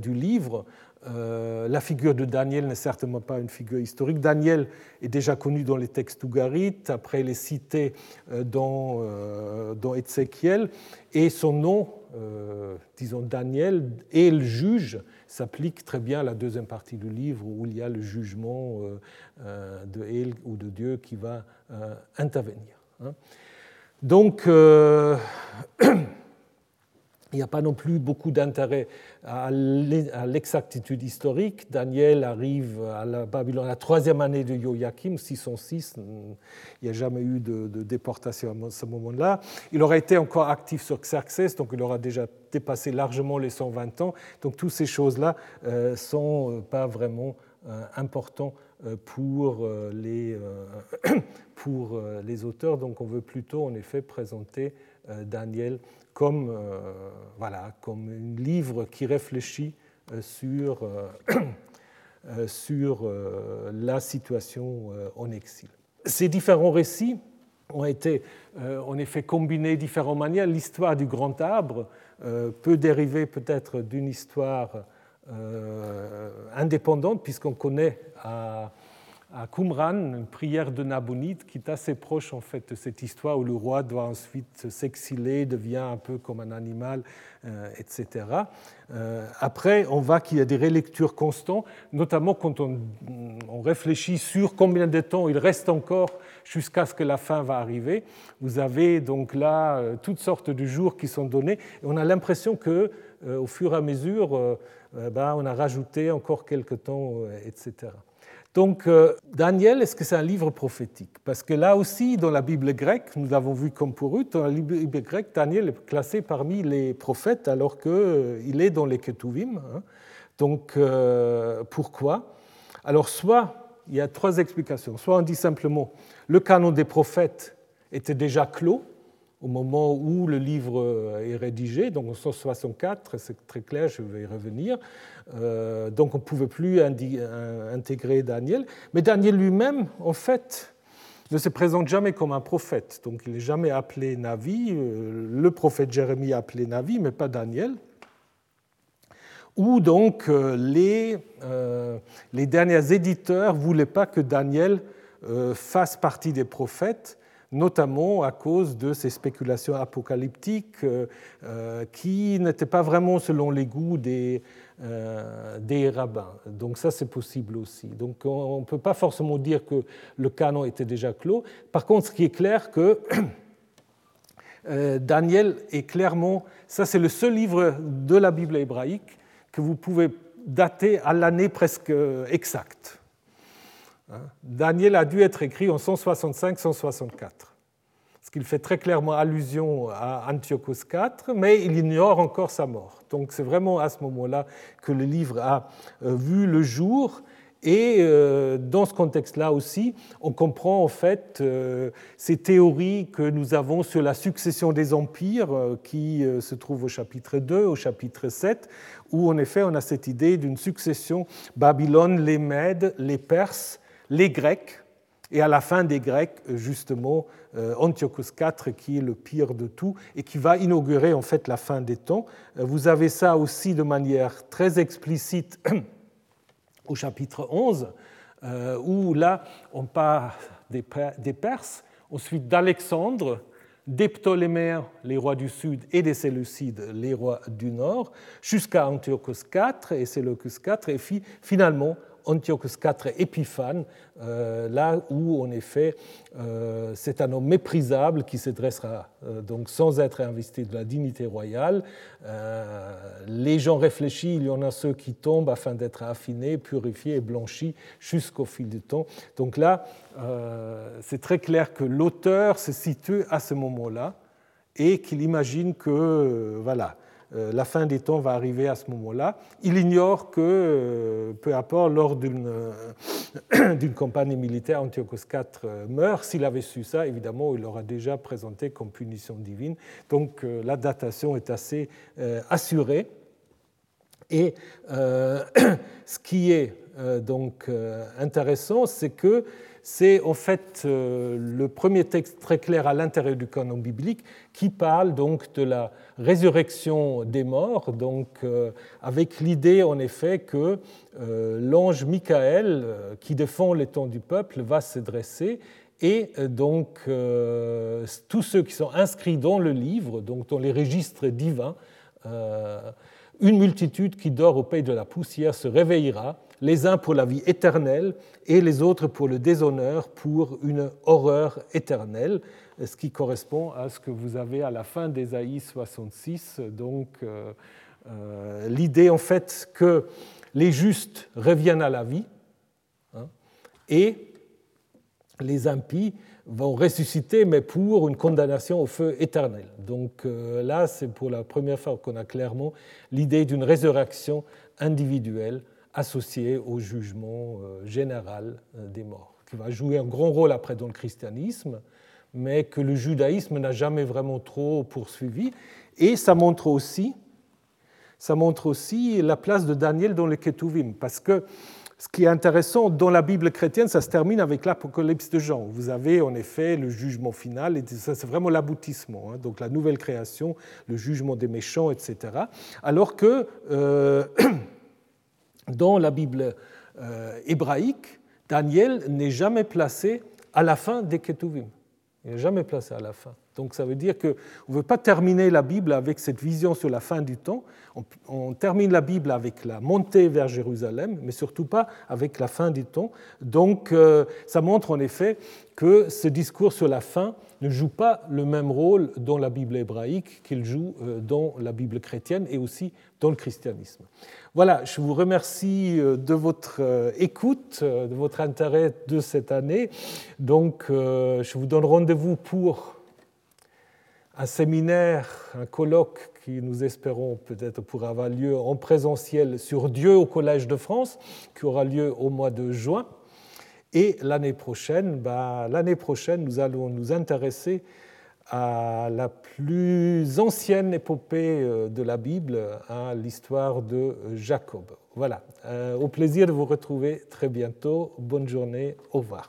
du livre. Euh, la figure de Daniel n'est certainement pas une figure historique. Daniel est déjà connu dans les textes ougarites, après il est cité euh, dans, euh, dans Ézéchiel, et son nom, disons Daniel, et le juge, s'applique très bien à la deuxième partie du livre où il y a le jugement de El ou de Dieu qui va intervenir. Hein. Donc, il n'y a pas non plus beaucoup d'intérêt à l'exactitude historique. Daniel arrive à la Babylone la troisième année de Joachim, 606. Il n'y a jamais eu de, déportation à ce moment-là. Il aurait été encore actif sur Xerxes, donc il aura déjà dépassé largement les 120 ans. Donc toutes ces choses-là ne euh, sont euh, pas vraiment euh, importantes pour les, pour les auteurs. Donc on veut plutôt en effet présenter Daniel comme, euh, voilà, comme un livre qui réfléchit euh, sur, euh, sur la situation en exil. Ces différents récits ont été en effet combinés de différentes manières. L'histoire du grand arbre peut dériver peut-être d'une histoire indépendante, puisqu'on connaît à à Qumran, une prière de Nabonide qui est assez proche en fait de cette histoire où le roi doit ensuite s'exiler, devient un peu comme un animal, euh, etc. Euh, après, on voit qu'il y a des relectures constantes, notamment quand on, réfléchit sur combien de temps il reste encore jusqu'à ce que la fin va arriver. Vous avez donc là euh, toutes sortes de jours qui sont donnés, et on a l'impression que au fur et à mesure, ben, on a rajouté encore quelques temps, etc. Donc, euh, Daniel, est-ce que c'est un livre prophétique? Parce que là aussi, dans la Bible grecque, nous avons vu comme pour eux, dans la Bible grecque, Daniel est classé parmi les prophètes alors qu'il euh, est dans les Ketuvim. Hein. Donc, euh, pourquoi? Alors, soit, il y a trois explications. Soit on dit simplement, le canon des prophètes était déjà clos, au moment où le livre est rédigé, donc en 164, c'est très clair, je vais y revenir. Euh, donc on ne pouvait plus intégrer Daniel. Mais Daniel lui-même, en fait, ne se présente jamais comme un prophète. Donc il n'est jamais appelé Navi. Euh, le prophète Jérémie est appelé Navi, mais pas Daniel. Ou donc euh, les derniers éditeurs ne voulaient pas que Daniel fasse partie des prophètes notamment à cause de ces spéculations apocalyptiques euh, euh, qui n'étaient pas vraiment selon les goûts des, euh, des rabbins. Donc ça, c'est possible aussi. Donc on ne peut pas forcément dire que le canon était déjà clos. Par contre, ce qui est clair, que Daniel est clairement, ça c'est le seul livre de la Bible hébraïque que vous pouvez dater à l'année presque exacte. Hein? Daniel a dû être écrit en 165-164, ce qu'il fait très clairement allusion à Antiochos IV, mais il ignore encore sa mort. Donc c'est vraiment à ce moment-là que le livre a euh, vu le jour. Et euh, dans ce contexte-là aussi, on comprend en fait euh, ces théories que nous avons sur la succession des empires qui se trouvent au chapitre 2, au chapitre 7, où en effet on a cette idée d'une succession Babylone, les Mèdes, les Perses les Grecs, et à la fin des Grecs, justement, euh, Antiochus IV, qui est le pire de tout, et qui va inaugurer en fait la fin des temps. Euh, vous avez ça aussi de manière très explicite au chapitre 11, euh, où là, on parle des Perses, ensuite d'Alexandre, des Ptoléméens, les rois du sud, et des Séleucides, les rois du nord, jusqu'à Antiochus IV et Séleucus IV, et finalement Antiochus IV Épiphane, euh, là où en effet euh, c'est un homme méprisable qui se dressera euh, donc sans être investi de la dignité royale. les gens réfléchis, il y en a ceux qui tombent afin d'être affinés, purifiés et blanchis jusqu'au fil du temps. Donc là, c'est très clair que l'auteur se situe à ce moment-là et qu'il imagine que voilà, la fin des temps va arriver à ce moment-là. Il ignore que, euh, peu importe, lors euh, d'une campagne militaire, Antiochos IV meurt. S'il avait su ça, évidemment, il l'aurait déjà présenté comme punition divine. Donc la datation est assez assurée. Et ce qui est donc intéressant, c'est que c'est en fait euh, le premier texte très clair à l'intérieur du canon biblique qui parle donc de la résurrection des morts, donc euh, avec l'idée en effet que euh, l'ange Michael, qui défend les temps du peuple, va se dresser et donc tous ceux qui sont inscrits dans le livre, donc dans les registres divins, une multitude qui dort au pays de la poussière se réveillera les uns pour la vie éternelle et les autres pour le déshonneur, pour une horreur éternelle, ce qui correspond à ce que vous avez à la fin d'Ésaïe 66. Donc euh, euh, l'idée en fait que les justes reviennent à la vie hein, et les impies vont ressusciter, mais pour une condamnation au feu éternel. Donc euh, là, c'est pour la première fois qu'on a clairement l'idée d'une résurrection individuelle associée au jugement euh, général euh, des morts, qui va jouer un grand rôle après dans le christianisme, mais que le judaïsme n'a jamais vraiment trop poursuivi. Et ça montre aussi, ça montre aussi la place de Daniel dans les Ketuvim, parce que ce qui est intéressant, dans la Bible chrétienne, ça se termine avec l'Apocalypse de Jean. Vous avez en effet le jugement final, et ça c'est vraiment l'aboutissement, hein. donc la nouvelle création, le jugement des méchants, etc. Alors que euh, dans la Bible euh, hébraïque, Daniel n'est jamais placé à la fin des Ketuvim. Il n'est jamais placé à la fin. Donc ça veut dire qu'on ne veut pas terminer la Bible avec cette vision sur la fin du temps. On, termine la Bible avec la montée vers Jérusalem, mais surtout pas avec la fin du temps. Donc euh, ça montre en effet que ce discours sur la fin ne joue pas le même rôle dans la Bible hébraïque qu'il joue euh, dans la Bible chrétienne et aussi dans le christianisme. Voilà, je vous remercie euh, de votre écoute, de votre intérêt de cette année. Donc je vous donne rendez-vous pour un séminaire, un colloque qui nous espérons peut-être pourra avoir lieu en présentiel sur Dieu au Collège de France, qui aura lieu au mois de juin. Et l'année prochaine, bah, l'année prochaine, nous allons nous intéresser à la plus ancienne épopée euh, de la Bible, à l'histoire de Jacob. Voilà, euh, au plaisir de vous retrouver très bientôt. Bonne journée, au revoir.